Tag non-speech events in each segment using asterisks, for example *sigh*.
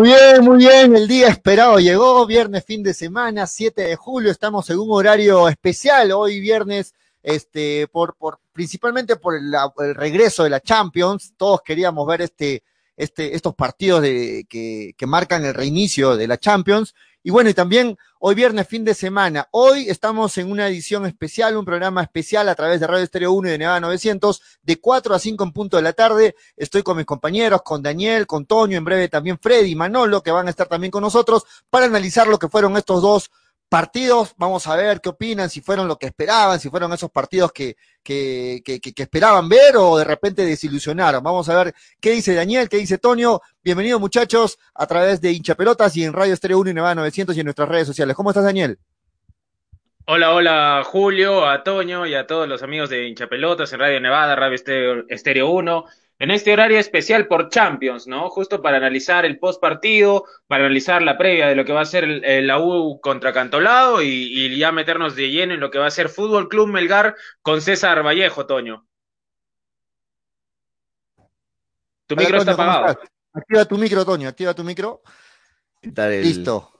Muy bien, muy bien, el día esperado llegó, viernes fin de semana, 7 de julio, estamos en un horario especial, hoy viernes, este, por, por, principalmente por el, el regreso de la Champions, todos queríamos ver este, este, estos partidos de, que, que marcan el reinicio de la Champions, y bueno, y también hoy viernes, fin de semana. Hoy estamos en una edición especial, un programa especial a través de Radio Estéreo 1 y de Nevada 900, de 4 a 5 en punto de la tarde. Estoy con mis compañeros, con Daniel, con Toño, en breve también Freddy y Manolo, que van a estar también con nosotros para analizar lo que fueron estos dos partidos, vamos a ver qué opinan, si fueron lo que esperaban, si fueron esos partidos que, que, que, que, esperaban ver o de repente desilusionaron. Vamos a ver qué dice Daniel, qué dice Tonio. Bienvenidos muchachos a través de Hincha Pelotas y en Radio Estéreo 1 y Nevada 900 y en nuestras redes sociales. ¿Cómo estás Daniel? Hola, hola Julio, a Toño y a todos los amigos de Hincha Pelotas en Radio Nevada, Radio Estéreo 1 en este horario especial por Champions, ¿no? Justo para analizar el post partido, para analizar la previa de lo que va a ser el, el, la U contra Cantolao y, y, ya meternos de lleno en lo que va a ser Fútbol Club Melgar con César Vallejo, Toño. Tu Hola, micro Toño, está apagado. Activa tu micro, Toño, activa tu micro. El... Listo.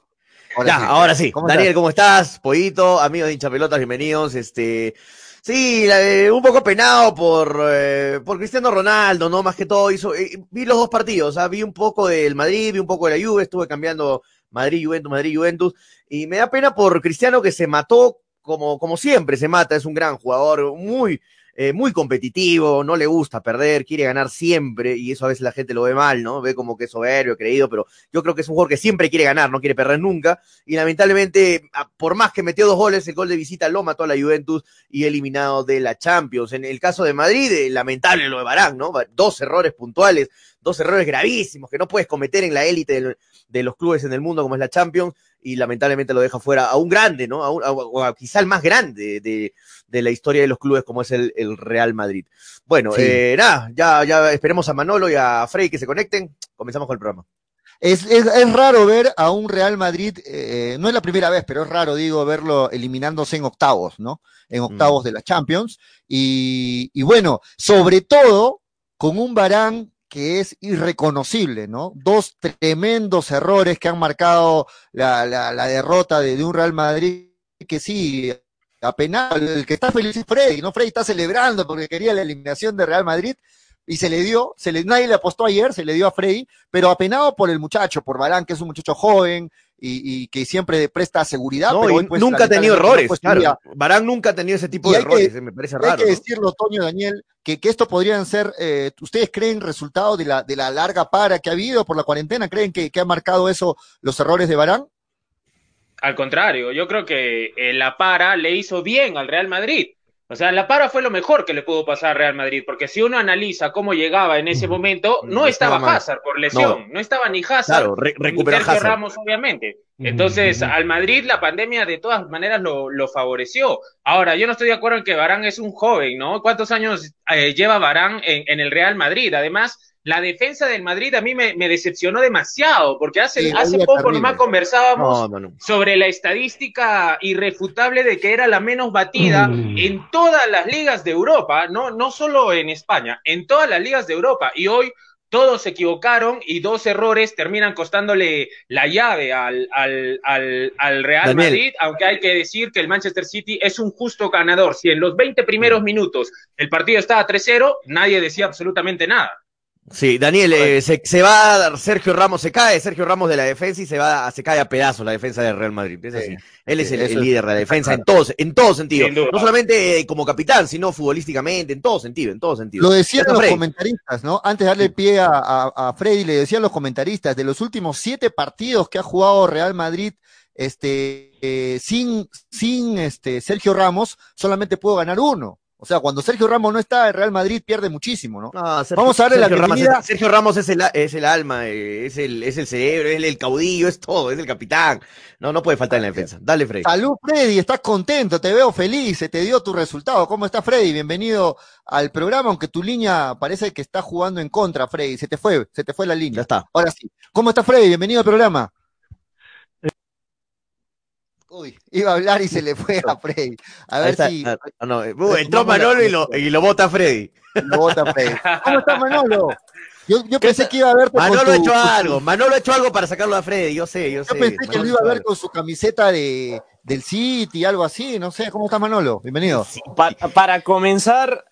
Ahora ya, sí. ahora sí. ¿Cómo Daniel, estás? ¿cómo estás? Pollito, amigos de hincha pelotas, bienvenidos. Este, Sí, un poco penado por, eh, por Cristiano Ronaldo, ¿no? Más que todo eh, vi los dos partidos, ¿ah? vi un poco del Madrid, vi un poco de la Juve, estuve cambiando Madrid, Juventus, Madrid, Juventus, y me da pena por Cristiano que se mató como, como siempre se mata, es un gran jugador, muy, eh, muy competitivo, no le gusta perder, quiere ganar siempre, y eso a veces la gente lo ve mal, ¿no? Ve como que es soberbio, creído, pero yo creo que es un jugador que siempre quiere ganar, no quiere perder nunca, y lamentablemente, por más que metió dos goles, el gol de visita lo mató a la Juventus y eliminado de la Champions. En el caso de Madrid, eh, lamentable lo de Barán, ¿no? Dos errores puntuales, dos errores gravísimos que no puedes cometer en la élite de, de los clubes en el mundo como es la Champions, y lamentablemente lo deja fuera a un grande, ¿no? A, un, a, a quizá el más grande de, de, la historia de los clubes como es el, el Real Madrid. Bueno, sí. eh, nada, ya, ya esperemos a Manolo y a Frey que se conecten. Comenzamos con el programa. Es, es, es raro ver a un Real Madrid, eh, no es la primera vez, pero es raro, digo, verlo eliminándose en octavos, ¿no? En octavos mm. de la Champions. Y, y bueno, sobre todo con un Barán que es irreconocible, ¿no? Dos tremendos errores que han marcado la, la, derrota de, de, un Real Madrid que sí, apenado, el que está feliz es Freddy, ¿no? Freddy está celebrando porque quería la eliminación de Real Madrid y se le dio, se le, nadie le apostó ayer, se le dio a Freddy, pero apenado por el muchacho, por Barán, que es un muchacho joven, y, y, que siempre presta seguridad. No, pero hoy, pues, nunca ha tenido errores, no claro. Barán nunca ha tenido ese tipo de errores, que, me parece raro. Hay que ¿no? decirlo, Toño, Daniel, que, que esto podrían ser, eh, ¿ustedes creen resultado de la, de la larga para que ha habido por la cuarentena? ¿Creen que, que ha marcado eso los errores de Barán? Al contrario, yo creo que eh, la para le hizo bien al Real Madrid. O sea, la para fue lo mejor que le pudo pasar al Real Madrid, porque si uno analiza cómo llegaba en ese momento, no, estaba, estaba Hazard por lesión, no, no estaba ni Hazard, claro, re ni Hazard. Ramos, obviamente. Entonces, al Madrid la pandemia de todas maneras lo, lo, favoreció. Ahora, yo no estoy de acuerdo en que Barán es un joven, ¿no? ¿Cuántos años eh, lleva Barán en, en el Real Madrid? Además, la defensa del Madrid a mí me, me decepcionó demasiado, porque hace, sí, hace poco terrible. nomás conversábamos no, no, no. sobre la estadística irrefutable de que era la menos batida mm. en todas las ligas de Europa, no, no solo en España, en todas las ligas de Europa. Y hoy todos se equivocaron y dos errores terminan costándole la llave al, al, al, al Real Daniel. Madrid, aunque hay que decir que el Manchester City es un justo ganador. Si en los 20 primeros minutos el partido estaba 3-0, nadie decía absolutamente nada. Sí, Daniel, eh, se, se, va, Sergio Ramos se cae, Sergio Ramos de la defensa y se va, se cae a pedazos la defensa del Real Madrid. Es así. Sí, Él es el, el, líder de la defensa en todos, en todo sentido. No solamente como capitán, sino futbolísticamente, en todo sentido, en todo sentido. Lo decían los Freddy. comentaristas, ¿no? Antes de darle pie a, a, a, Freddy, le decían los comentaristas, de los últimos siete partidos que ha jugado Real Madrid, este, eh, sin, sin este, Sergio Ramos, solamente pudo ganar uno. O sea, cuando Sergio Ramos no está, el Real Madrid pierde muchísimo, ¿no? no Sergio, Vamos a darle Sergio la bienvenida. Ramos, Sergio Ramos es el, es el alma, eh, es el, es el cerebro, es el caudillo, es todo, es el capitán. No, no puede faltar en la defensa. Dale, Freddy. Salud, Freddy, estás contento, te veo feliz, se te dio tu resultado. ¿Cómo está, Freddy? Bienvenido al programa, aunque tu línea parece que está jugando en contra, Freddy. Se te fue, se te fue la línea. Ya está. Ahora sí. ¿Cómo está, Freddy? Bienvenido al programa. Uy, iba a hablar y se le fue a Freddy. A ver está, si. No, no. Uh, entró Manolo y lo, y lo bota Freddy. Lo bota Freddy. ¿Cómo está Manolo? Yo, pensé que iba a ver. Manolo ha hecho algo, Manolo ha hecho algo para sacarlo a Freddy, yo sé, yo, sé. Yo pensé que lo iba a ver con su camiseta de, del City, algo así, no sé. ¿Cómo está Manolo? Bienvenido. para comenzar,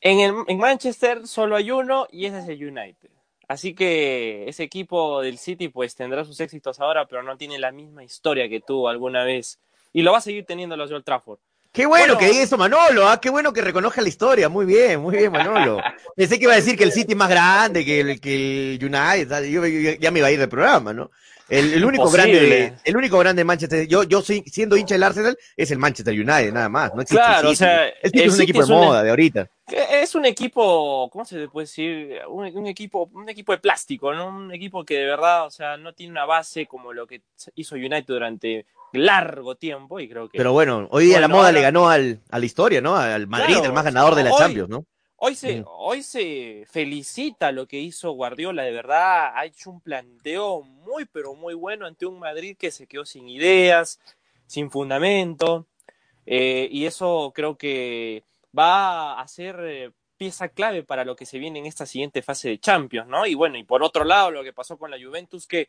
en, el, en Manchester solo hay uno y ese es el United. Así que ese equipo del City pues tendrá sus éxitos ahora, pero no tiene la misma historia que tuvo alguna vez. Y lo va a seguir teniendo los Old Trafford. Qué bueno, que diga eso Manolo, ¿ah? qué bueno que reconozca la historia, muy bien, muy bien Manolo. *laughs* Pensé que iba a decir que el City es más grande que el, que el United, yo, ya me iba a ir del programa, ¿no? El, único grande, el único grande de Manchester, yo, yo soy, siendo hincha del Arsenal, es el Manchester United, nada más. No claro, o sea, es un equipo de moda de ahorita. Es un equipo, ¿cómo se puede decir? Un, equipo, un equipo de plástico, ¿no? Un equipo que de verdad, o sea, no tiene una base como lo que hizo United durante largo tiempo y creo que. Pero bueno, hoy día la moda le ganó al, a la historia, ¿no? Al Madrid, el más ganador de la Champions, ¿no? Hoy se, hoy se felicita lo que hizo Guardiola, de verdad, ha hecho un planteo muy, pero muy bueno ante un Madrid que se quedó sin ideas, sin fundamento, eh, y eso creo que va a ser eh, pieza clave para lo que se viene en esta siguiente fase de Champions, ¿no? Y bueno, y por otro lado, lo que pasó con la Juventus, que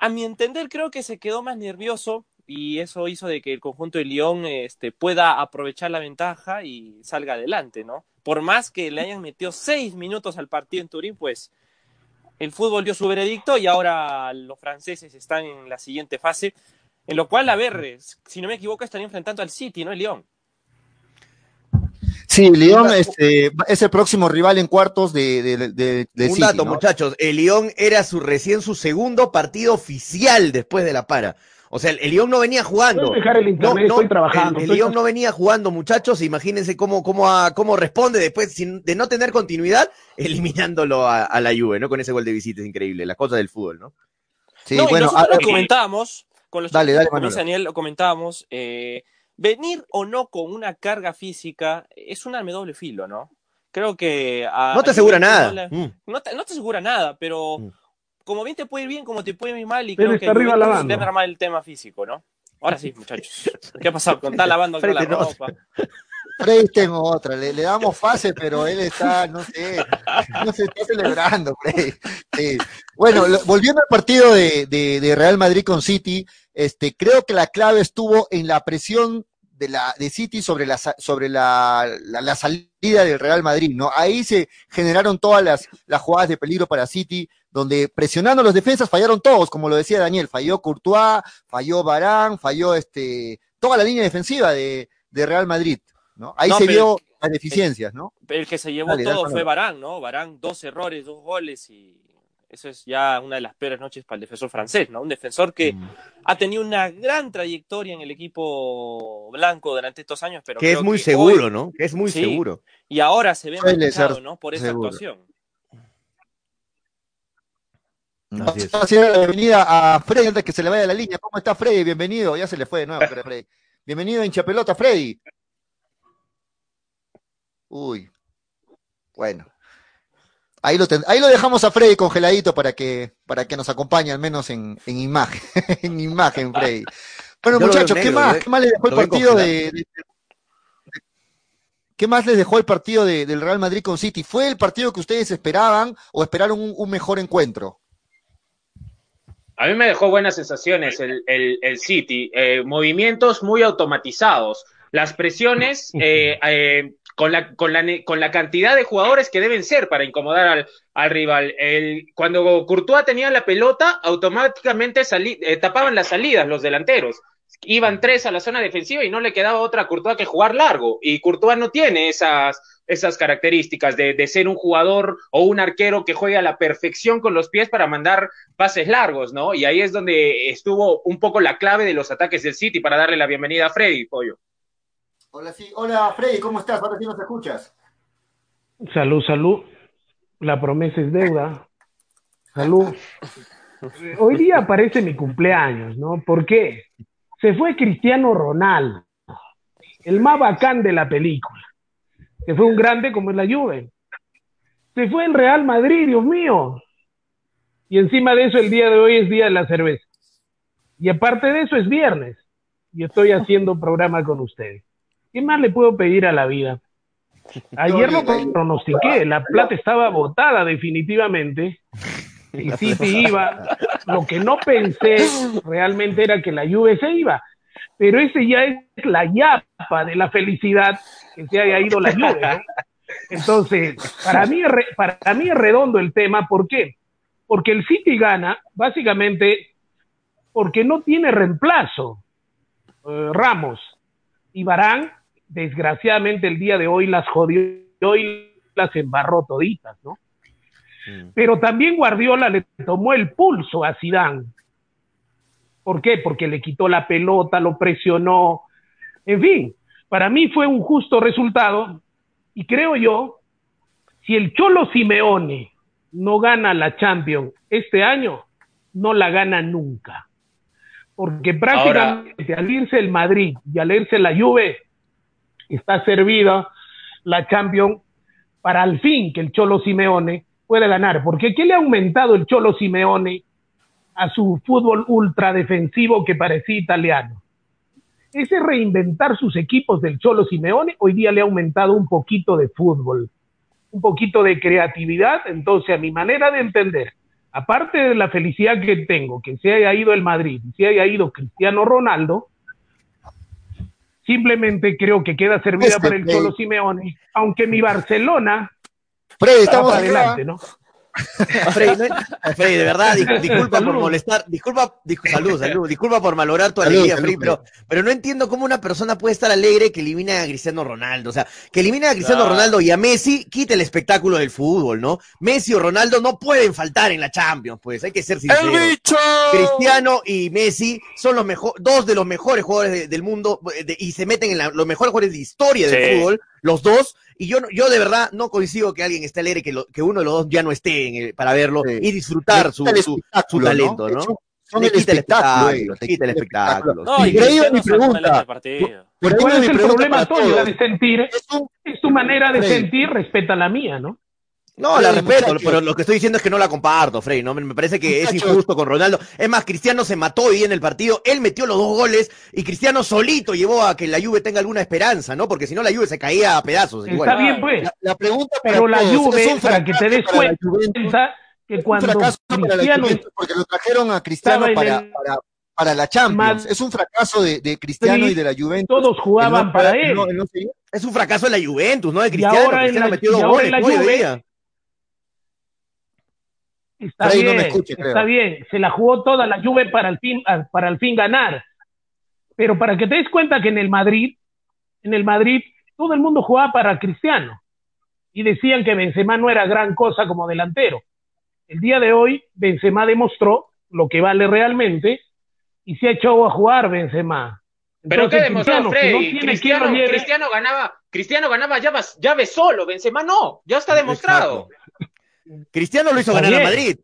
a mi entender creo que se quedó más nervioso y eso hizo de que el conjunto de Lyon este, pueda aprovechar la ventaja y salga adelante, ¿no? Por más que le hayan metido seis minutos al partido en Turín, pues el fútbol dio su veredicto y ahora los franceses están en la siguiente fase, en lo cual, a ver, si no me equivoco, están enfrentando al City, ¿no? El Lyon. Sí, Lyon este, es el próximo rival en cuartos de, de, Un dato, muchachos, el Lyon era su recién su segundo partido oficial después de la para. O sea, el Lyon no venía jugando. Dejar el internet, no, estoy trabajando. El, Lyon no venía jugando, muchachos. Imagínense cómo, cómo, cómo responde después de no tener continuidad, *laughs* eliminándolo a, la Juve, ¿no? Con ese gol de visita es increíble. Las cosas del fútbol, ¿no? Sí, bueno, nosotros lo comentábamos, con los dale, dale, Daniel, lo comentábamos, eh, venir o no con una carga física es un arme doble filo, ¿no? Creo que... no te asegura nada. Mm. no, te, no, te, asegura nada, pero... Mm como bien te puede ir bien, como te puede ir mal, y creo que arriba debe armar el tema físico, ¿no? Ahora sí, muchachos. *laughs* ¿Qué ha pasado? Con tal lavando con la ropa. Frey tengo otra, le, damos fase, pero él está, no sé, no se está celebrando, Frey. Bueno, volviendo al partido de, de, Real Madrid con City, este, creo que la clave estuvo en la presión de la de City sobre la sobre la, la, salida del Real Madrid, ¿no? Ahí se generaron todas las, las jugadas de peligro para City, donde presionando a los defensas fallaron todos, como lo decía Daniel, falló Courtois, falló Barán, falló este, toda la línea defensiva de, Real Madrid, ¿no? Ahí se vio las deficiencias, ¿no? El que se llevó todo fue Barán, ¿no? Barán, dos errores, dos goles y eso es ya una de las peores noches para el defensor francés, ¿no? Un defensor que mm. ha tenido una gran trayectoria en el equipo blanco durante estos años, pero que es muy seguro, ¿no? Que es muy seguro. Y ahora se ve manchado, ¿no? Por esa actuación. Vamos a la bienvenida a Freddy antes que se le vaya la línea. ¿Cómo está Freddy? Bienvenido. Ya se le fue de nuevo, Freddy. Bienvenido hincha pelota, Freddy. Uy. Bueno. Ahí lo, ahí lo dejamos a Freddy congeladito para que, para que nos acompañe al menos en, en imagen. *laughs* en imagen, Freddy. Bueno, muchachos, ¿qué más? ¿Qué más les dejó el partido de, ¿Qué más les dejó el partido del Real Madrid con City? ¿Fue el partido que ustedes esperaban o esperaron un mejor encuentro? A mí me dejó buenas sensaciones el, el, City, eh, movimientos muy automatizados, las presiones *laughs* eh, eh, con, la, con, la, con la cantidad de jugadores que deben ser para incomodar al, al rival. El, cuando Courtois tenía la pelota, automáticamente salí, tapaban las salidas los delanteros. Iban tres a la zona defensiva y no le quedaba otra a Courtois que jugar largo. Y Courtois no tiene esas, esas características de, ser un jugador o un arquero que juegue a la perfección con los pies para mandar pases largos, ¿no? Y ahí es donde estuvo un poco la clave de los ataques del City para darle la bienvenida a Freddy, Pollo. Hola, sí. Hola, Freddy, ¿cómo estás? Ahora sí nos escuchas. Salud, salud. La promesa es deuda. Salud. Hoy día parece mi cumpleaños, ¿no? ¿Por qué? Se fue Cristiano Ronaldo, el más bacán de la película que fue un grande como es la Juve. Se fue el Real Madrid, Dios mío. Y encima de eso, el día de hoy es día de la cerveza. Y aparte de eso, es viernes. Y estoy haciendo programa con ustedes. ¿Qué más le puedo pedir a la vida? *laughs* Ayer lo pronostiqué, la plata estaba botada definitivamente. Y City iba. Lo que no pensé realmente era que la Juve se iba. Pero ese ya es la yapa de la felicidad que se haya ido la Juve. Entonces, para mí, para mí es redondo el tema. ¿Por qué? Porque el City gana básicamente porque no tiene reemplazo. Eh, Ramos y Barán, desgraciadamente el día de hoy las jodió y las embarró toditas, ¿no? Pero también Guardiola le tomó el pulso a Zidane. ¿Por qué? Porque le quitó la pelota, lo presionó. En fin, para mí fue un justo resultado y creo yo, si el Cholo Simeone no gana la Champions este año, no la gana nunca. Porque prácticamente al irse el Madrid y al irse la Juve, está servida la Champions para al fin que el Cholo Simeone pueda ganar. Porque ¿qué le ha aumentado el Cholo Simeone a su fútbol ultra defensivo que parecía italiano? Ese reinventar sus equipos del Cholo Simeone hoy día le ha aumentado un poquito de fútbol, un poquito de creatividad. Entonces, a mi manera de entender, aparte de la felicidad que tengo, que se haya ido el Madrid, se haya ido Cristiano Ronaldo, simplemente creo que queda servida este, para el Cholo Simeone, aunque mi Barcelona Freddy, estamos adelante, ¿no? *laughs* Freddy, de verdad, disculpa por molestar, disculpa, salud, salud, disculpa por malograr tu alegría, Freddy, pero, pero no entiendo cómo una persona puede estar alegre que elimina a Cristiano Ronaldo, o sea, que elimina a Cristiano Ronaldo y a Messi, quite el espectáculo del fútbol, ¿no? Messi o Ronaldo no pueden faltar en la Champions, pues, hay que ser sinceros. ¡El bicho! Cristiano y Messi son los mejores, dos de los mejores jugadores del mundo y se meten en los mejores jugadores de historia del fútbol, los dos, y yo, yo de verdad no coincido que alguien esté alegre que, que uno de los dos ya no esté en para verlo y disfrutar su, su, su, talento, ¿no? Son le quita el espectáculo, le quita el espectáculo. No, y mi pregunta. ¿Cuál es el problema tuyo de sentir? Es tu manera de sentir, respeta la mía, ¿no? No, la respeto, pero lo que estoy diciendo es que no la comparto, Frey, ¿no? Me parece que es injusto con Ronaldo. Es más, Cristiano se mató hoy en el partido, él metió los dos goles y Cristiano solito llevó a que la Juve tenga alguna esperanza, ¿no? Porque si no la Juve se caía a pedazos. Está bien, pues. La, pregunta pero la Juve, para que te des cuenta que cuando Cristiano... porque lo trajeron a Cristiano para, para, la Champions. es un fracaso de, Cristiano y de la Juventus. Todos jugaban para él. es un fracaso de la Juventus, ¿no? De Cristiano. Y ahora Cristiano metió dos goles. La Juve, Está bien, está bien, se la jugó toda la Juve para el fin, para el fin ganar. Pero para que te des cuenta que en el Madrid, en el Madrid, todo el mundo jugaba para Cristiano. Y decían que Benzema no era gran cosa como delantero. El día de hoy, Benzema demostró lo que vale realmente y se ha echado a jugar Benzema. ¿Pero qué demostró Freddy? Cristiano, Cristiano, ganaba, Cristiano ganaba llave, solo, Benzema no, ya está demostrado. Cristiano lo hizo ganar a Madrid.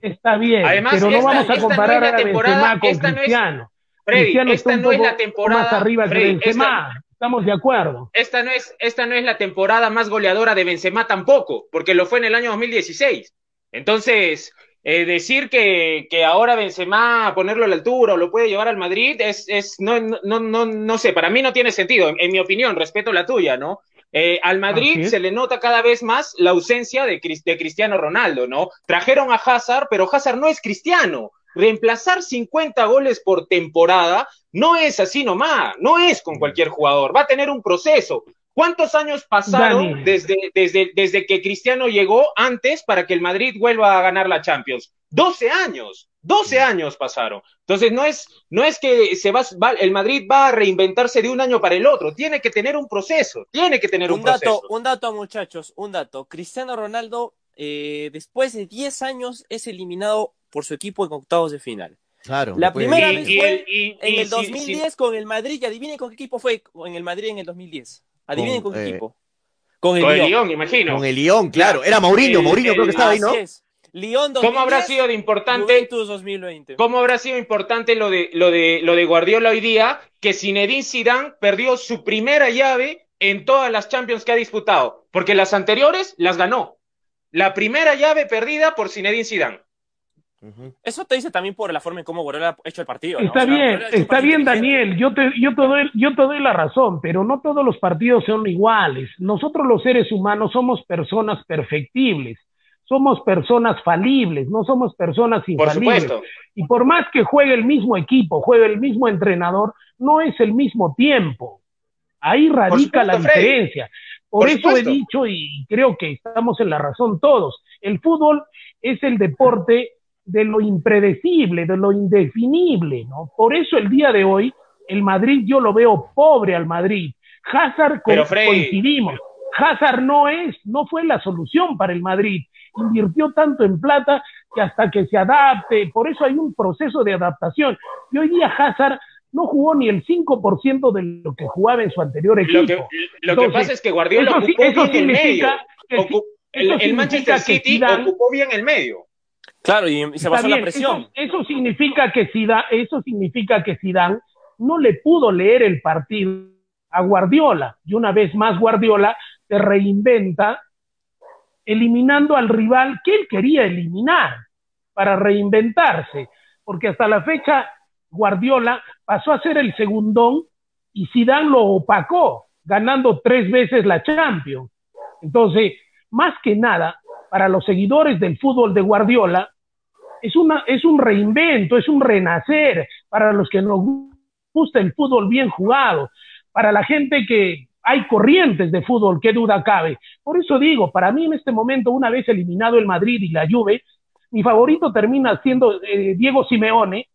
Está bien, Además, pero no vamos a comparar a Benzema con Cristiano. Freddy, esta no es la temporada más arriba que Benzema. Estamos de acuerdo. Esta no es esta no es la temporada más goleadora de Benzema tampoco, porque lo fue en el año 2016. Entonces, eh, decir que, que, ahora Benzema ponerlo a la altura o lo puede llevar al Madrid es, es no, no, no, no sé, para mí no tiene sentido, en mi opinión, respeto la tuya, ¿no? Eh, al Madrid se le nota cada vez más la ausencia de, de, Cristiano Ronaldo, ¿no? Trajeron a Hazard, pero Hazard no es cristiano. Reemplazar 50 goles por temporada no es así nomás, no es con cualquier jugador, va a tener un proceso. ¿Cuántos años pasaron desde, desde, desde que Cristiano llegó antes para que el Madrid vuelva a ganar la Champions? 12 años. 12 años pasaron. Entonces no es, no es que se va, el Madrid va a reinventarse de un año para el otro, tiene que tener un proceso, tiene que tener un, dato, proceso. Un dato, muchachos, un dato. Cristiano Ronaldo, eh, después de 10 años, es eliminado por su equipo en octavos de final. Claro. La primera vez fue en el 2010 con el Madrid, y adivinen con qué equipo fue en el Madrid en el 2010. Adivinen con, qué eh, equipo. Con el, Lyon. imagino. Con el Lyon, claro. Era Mourinho, Mourinho creo que estaba ahí, ¿no? ¿Cómo habrá sido de importante? 2020. ¿Cómo habrá sido importante lo de lo de lo de Guardiola hoy día que Zinedine Zidane perdió su primera llave en todas las Champions que ha disputado, porque las anteriores las ganó. La primera llave perdida por Zinedine Zidane. Eso te dice también por la forma en cómo Guardiola ha hecho el partido. Está bien, está bien, Daniel. Yo te, yo, te doy, yo te doy la razón, pero no todos los partidos son iguales. Nosotros los seres humanos somos personas perfectibles. Somos personas falibles, no somos personas infalibles. Por y por más que juegue el mismo equipo, juegue el mismo entrenador, no es el mismo tiempo. Ahí radica la diferencia. Por, eso he dicho y creo que estamos en la razón todos. El fútbol es el deporte de lo impredecible, de lo indefinible, ¿no? Por eso el día de hoy, el Madrid yo lo veo pobre al Madrid. Hazard coincidimos. Hazard no es, no fue la solución para el Madrid. Invirtió tanto en plata que hasta que se adapte, por eso hay un proceso de adaptación. Y hoy día Hazard no jugó ni el 5% de lo que jugaba en su anterior equipo. Lo que, pasa es que Guardiola eso, ocupó eso bien significa el medio. Que, el, Manchester City ocupó bien el medio. Claro, y, se basó la presión. Eso, significa que Zidane, eso significa que Zidane no le pudo leer el partido a Guardiola. Y una vez más Guardiola se reinventa eliminando al rival que él quería eliminar para reinventarse. Porque hasta la fecha Guardiola pasó a ser el segundón y Zidane lo opacó, ganando tres veces la Champions. Entonces, más que nada, para los seguidores del fútbol de Guardiola, es, una, es un reinvento, es un renacer para los que nos gusta el fútbol bien jugado, para la gente que hay corrientes de fútbol, qué duda cabe. Por eso digo, para mí en este momento, una vez eliminado el Madrid y la Juve, mi favorito termina siendo eh, Diego Simeone,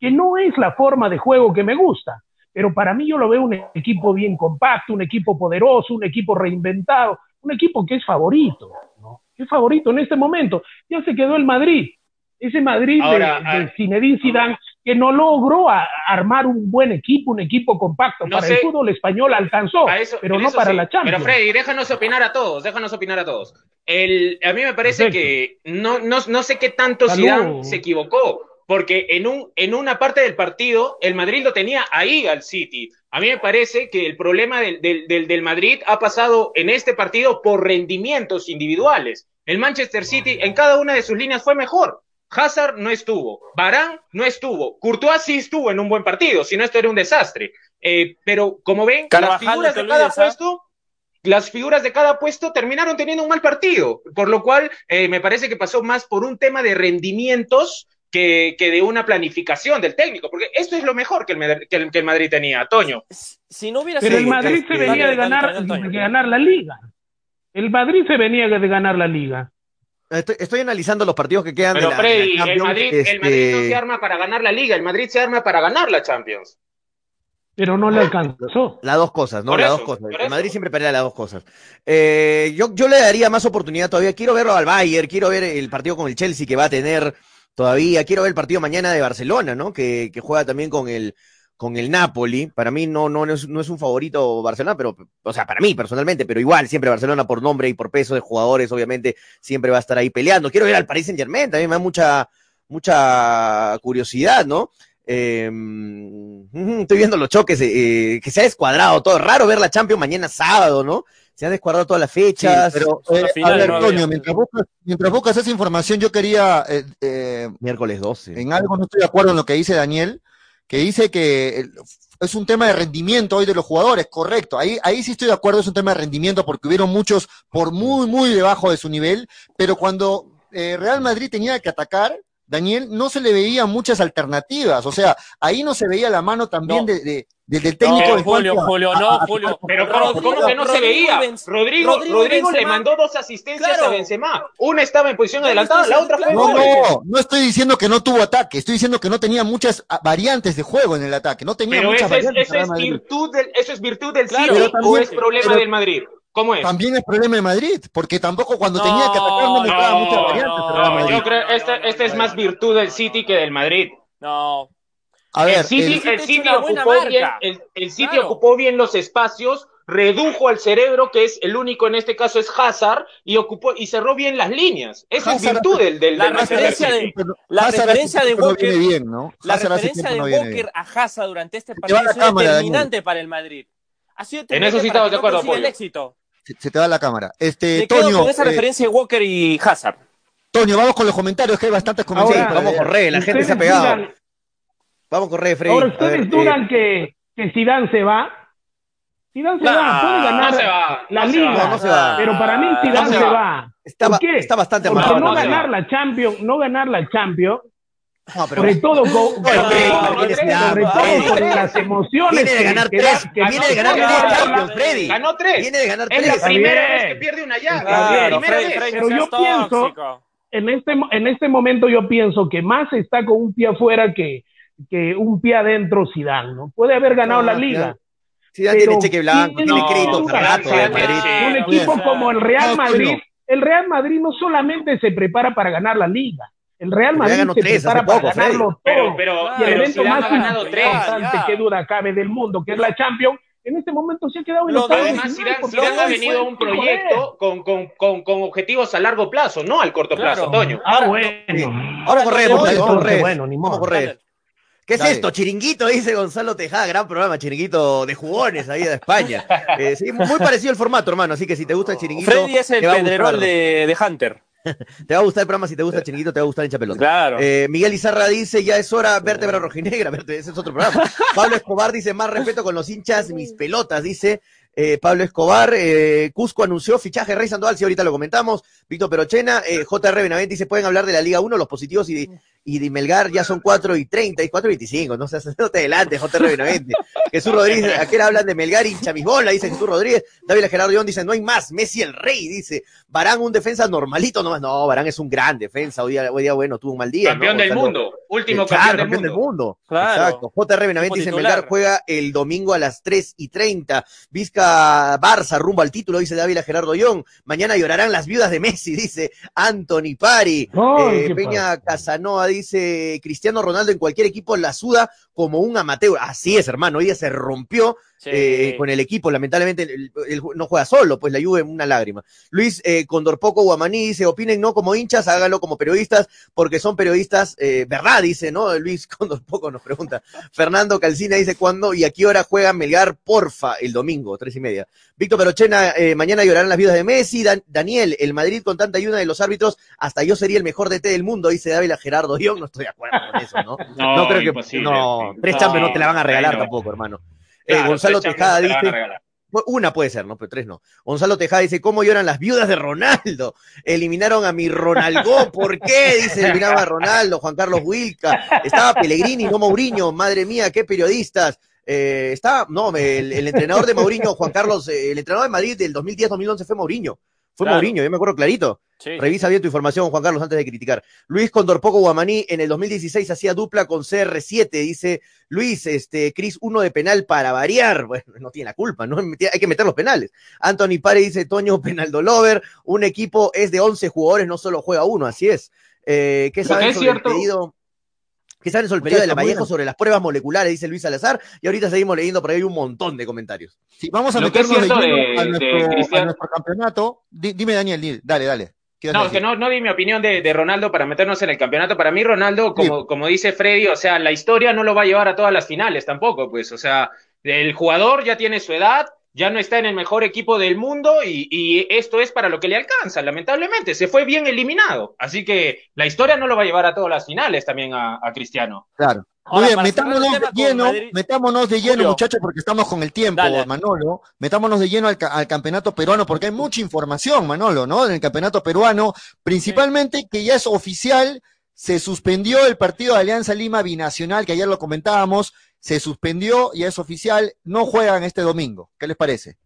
que no es la forma de juego que me gusta, pero para mí yo lo veo un equipo bien compacto, un equipo poderoso, un equipo reinventado, un equipo que es favorito, ¿no? Es favorito en este momento. Ya se quedó el Madrid, ese Madrid de, de, ah, Zinedine Zidane que no logró armar un buen equipo, un equipo compacto. para el fútbol español alcanzó, pero no para la Champions. Pero Freddy, déjanos opinar a todos, déjanos opinar a todos. El, a mí me parece que no, no, no sé qué tanto Zidane se equivocó porque en, un, en una parte del partido el Madrid lo tenía ahí al City. A mí me parece que el problema del, del, del, Madrid ha pasado en este partido por rendimientos individuales. El Manchester City en cada una de sus líneas fue mejor. Hazard no estuvo, Barán no estuvo, Courtois sí estuvo en un buen partido, si no esto era un desastre. Eh, pero como ven, las figuras de cada puesto las figuras de cada puesto terminaron teniendo un mal partido, por lo cual eh, me parece que pasó más por un tema de rendimientos que, de una planificación del técnico, porque esto es lo mejor que el, que el, Madrid tenía, Toño. Si no hubiera Pero el Madrid se venía de ganar, de ganar la liga. El Madrid se venía de ganar la liga. Estoy, analizando los partidos que quedan Pero de la, Freddy, el, Madrid, el Madrid no este se arma para ganar la liga, el Madrid se arma para ganar la Champions. Pero no le alcanzó. Las dos cosas, ¿no? las dos cosas. El Madrid siempre pelea las dos cosas. Eh, yo, yo le daría más oportunidad todavía. Quiero verlo al Bayern, quiero ver el partido con el Chelsea que va a tener todavía. Quiero ver el partido mañana de Barcelona, ¿no? Que, que juega también con el, con el Napoli. Para mí no, no, es, no es un favorito Barcelona, pero, o sea, para mí personalmente, pero igual, siempre Barcelona por nombre y por peso de jugadores, obviamente, siempre va a estar ahí peleando. Quiero ver al Paris Saint Germain, también me da mucha, mucha curiosidad, ¿no? Eh, estoy viendo los choques, eh, que se ha descuadrado todo. Raro ver la Champions mañana sábado, ¿no? se han descuadrado todas las fechas. pero, eh, a ver, Toño, mientras buscas, mientras buscas esa información, yo quería. Eh, eh, Miércoles 12. En algo no estoy de acuerdo en lo que dice Daniel, que dice que es un tema de rendimiento hoy de los jugadores, correcto. Ahí, ahí sí estoy de acuerdo, es un tema de rendimiento porque hubieron muchos por muy, muy debajo de su nivel, pero cuando Real Madrid tenía que atacar, Daniel, no se le veía muchas alternativas. O sea, ahí no se veía la mano también de, de, del técnico de Julio, Julio, no, Julio. Pero ¿cómo, que no se veía? Rodrigo, Rodrigo, le mandó dos asistencias a Benzema. Una estaba en posición adelantada, la otra fue No, no, no estoy diciendo que no tuvo ataque, estoy diciendo que no tenía muchas ah, variantes de juego en el ataque. No tenía muchas variantes. Eso es, virtud del, eso es virtud del City o es problema del Madrid. ¿Cómo es? También es problema de Madrid, porque tampoco cuando tenía que atacar no me no, muchas variantes. yo creo que este, este, es más virtud del City que del Madrid. No. A ver, el City, el, City ocupó bien, el, el City ocupó bien los espacios, redujo al cerebro, que es el único en este caso es Hazard, y ocupó y cerró bien las líneas. Esa es virtud del, del, la referencia de, la referencia de Walker, bien, ¿no? la referencia de Walker a Hazard durante este partido es determinante para el Madrid. Ha sido en eso sí estamos de acuerdo, el éxito se, te da la cámara. Este, Toño. con esa eh, referencia de Walker y Hazard. Toño, vamos con los comentarios, que hay bastantes comentarios. vamos a correr, la gente se ha pegado. vamos a correr, Freddy. Ahora, ¿ustedes dudan que, que Zidane se va? Zidane se va, puede ganar la Liga, pero para mí Zidane se, va. Está, ¿Por qué? está bastante Porque no ganar la Champions, no ganar la Champions no, pero... Sobre todo con, sobre, todo con las emociones. Viene de ganar tres. Que viene de ganar tres Champions, Freddy. Ganó tres. Viene de ganar tres. Es la primera vez que pierde una llave. pero yo pienso, en este, en este momento yo pienso que más está con un pie afuera que, que un pie adentro Zidane, ¿no? Puede haber ganado la liga. Zidane tiene cheque blanco, tiene crédito Un equipo como el Real Madrid, el Real Madrid no solamente se prepara para ganar la liga, el Real Madrid se tres, prepara para ganarlo todo. Pero, y el evento más importante que duda cabe del mundo, que es la Champions, en este momento se ha quedado en los Además, Zidane, ha venido a un proyecto con, con, con, con, objetivos a largo plazo, no al corto plazo, Toño. Ah, bueno. Ahora corremos, correr. Bueno, ni modo. correr. ¿Qué es esto? Chiringuito, dice Gonzalo Tejada, gran programa, Chiringuito de jugones ahí de España. *laughs* Eh, sí, muy parecido el formato, hermano, así que si te gusta el Chiringuito... Freddy es el pedrerol de, de Hunter. *laughs* te va a gustar el programa, si te gusta el Chiringuito, te va a gustar el Chapelón. Claro. Eh, Miguel Izarra dice, ya es hora vértebra rojinegra, *laughs* ese es otro programa. Pablo Escobar dice, más respeto con los hinchas, mis pelotas, dice. Eh, Pablo Escobar, eh, Cusco anunció fichaje Rey Sandoval, si ahorita lo comentamos, Víctor Perochena, eh, JR Benavente dice, pueden hablar de la Liga 1, los positivos y y de Melgar ya son 4 y 30 y 4 y 25, no, seas, *laughs* no te adelantes, JR Benavente. Jesús Rodríguez, aquel hablan de Melgar hincha mis bolas, dice Jesús Rodríguez. David Gerardo León dice, no hay más, Messi el rey, dice. Barán un defensa normalito nomás. No, Barán es un gran defensa, hoy día, hoy día bueno, tuvo un mal día. Campeón del mundo, último campeón, del mundo. Exacto. JR Benavente dice, Melgar juega el domingo a las 3 y 30. Vizca Barça rumbo al título, dice David Gerardo León. Mañana llorarán las viudas de Messi, *laughs* dice Anthony Pari. Eh, Peña Casanoa dice Cristiano Ronaldo en cualquier equipo la suda como un amateur. Así es, hermano, día se rompió eh, con el equipo, lamentablemente él, no juega solo, pues la Juve una lágrima. Luis eh, Condorpoco Guamaní dice, opinen no como hinchas, háganlo como periodistas, porque son periodistas, eh, verdad, dice, ¿no? *laughs* Luis Condorpoco nos pregunta. Fernando Calcina dice, ¿cuándo y a qué hora juega Melgar, porfa, el domingo, tres y media. Víctor Perochena, eh, mañana llorarán las vidas de Messi. Daniel, el Madrid con tanta ayuda de los árbitros, hasta yo sería el mejor DT del mundo, dice Dávila Gerardo. Yo no estoy de acuerdo con eso, ¿no? *laughs* No, creo que, no, tres champions no te la van a regalar tampoco, hermano. Eh, Gonzalo Tejada dice. Una puede ser, ¿no? Pero tres no. Gonzalo Tejada dice, ¿cómo lloran las viudas de Ronaldo? Eliminaron a mi Ronaldo, ¿por qué? Dice, eliminaron a Ronaldo, Juan Carlos Wilca. Estaba Pellegrini, no Mourinho. Madre mía, qué periodistas. Eh, está, no, el, entrenador de Mourinho, Juan Carlos, eh, el entrenador de Madrid del 2010-2011 fue Mourinho. Fue Mourinho, yo me acuerdo clarito. Revisa bien tu información, Juan Carlos, antes de criticar. Luis Condorpoco Guamaní en el 2016 hacía dupla con CR7, dice Luis, este, Cris, uno de penal para variar. Bueno, no tiene la culpa, ¿no? *laughs* Hay que meter los penales. Anthony Pare dice, Toño *laughs* Penaldo Lover, un equipo es de 11 jugadores, no solo juega uno, así es. Eh, ¿Qué sabes sobre el pedido? ¿Qué saben sobre el periodo de la Vallejo sobre las pruebas moleculares? Dice Luis Salazar. Y ahorita seguimos leyendo por ahí un montón de comentarios. Sí, vamos a meternos de, a, nuestro, campeonato. dime, Daniel, dale, dale. No, que no, no di mi opinión de, Ronaldo para meternos en el campeonato. Para mí, Ronaldo, como, como dice Freddy, o sea, la historia no lo va a llevar a todas las finales tampoco, pues, o sea, el jugador ya tiene su edad, ya no está en el mejor equipo del mundo y, esto es para lo que le alcanza, lamentablemente. Se fue bien eliminado. Así que la historia no lo va a llevar a todas las finales también a, Cristiano. Claro. Muy bien, metámonos de lleno, metámonos de lleno, muchachos, porque estamos con el tiempo, Manolo. Metámonos de lleno al, al, campeonato peruano, porque hay mucha información, Manolo, ¿no? En el campeonato peruano, principalmente que ya es oficial, se suspendió el partido de Alianza Lima Binacional, que ayer lo comentábamos, se suspendió, y es oficial, no juegan este domingo. ¿Qué les parece?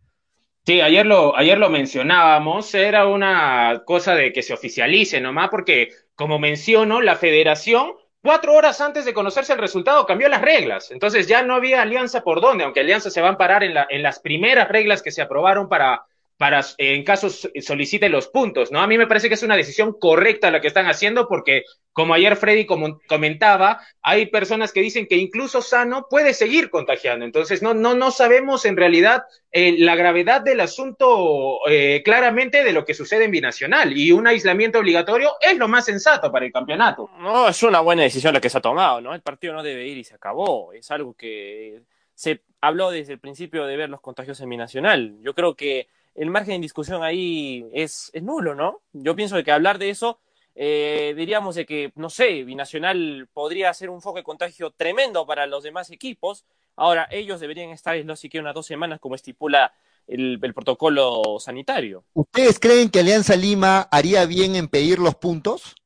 Sí, ayer lo, ayer lo mencionábamos, era una cosa de que se oficialice nomás, porque como menciono, la federación, cuatro horas antes de conocerse el resultado, cambió las reglas. Entonces ya no había alianza por dónde, aunque alianza se va a amparar en, la, en las primeras reglas que se aprobaron para, para en caso solicite los puntos, ¿no? A mí me parece que es una decisión correcta la que están haciendo porque, como ayer Freddy comentaba, hay personas que dicen que incluso sano puede seguir contagiando. Entonces, no, no, no sabemos en realidad eh, la gravedad del asunto eh, claramente de lo que sucede en Binacional y un aislamiento obligatorio es lo más sensato para el campeonato. No, es una buena decisión la que se ha tomado, ¿no? El partido no debe ir y se acabó. Es algo que se habló desde el principio de ver los contagios en Binacional. Yo creo que el margen de discusión ahí es, es nulo, ¿no? Yo pienso que hablar de eso eh, diríamos de que, no sé, Binacional podría ser un foco de contagio tremendo para los demás equipos. Ahora, ellos deberían estar no siquiera unas dos semanas como estipula el, protocolo sanitario. ¿Ustedes creen que Alianza Lima haría bien en pedir los puntos?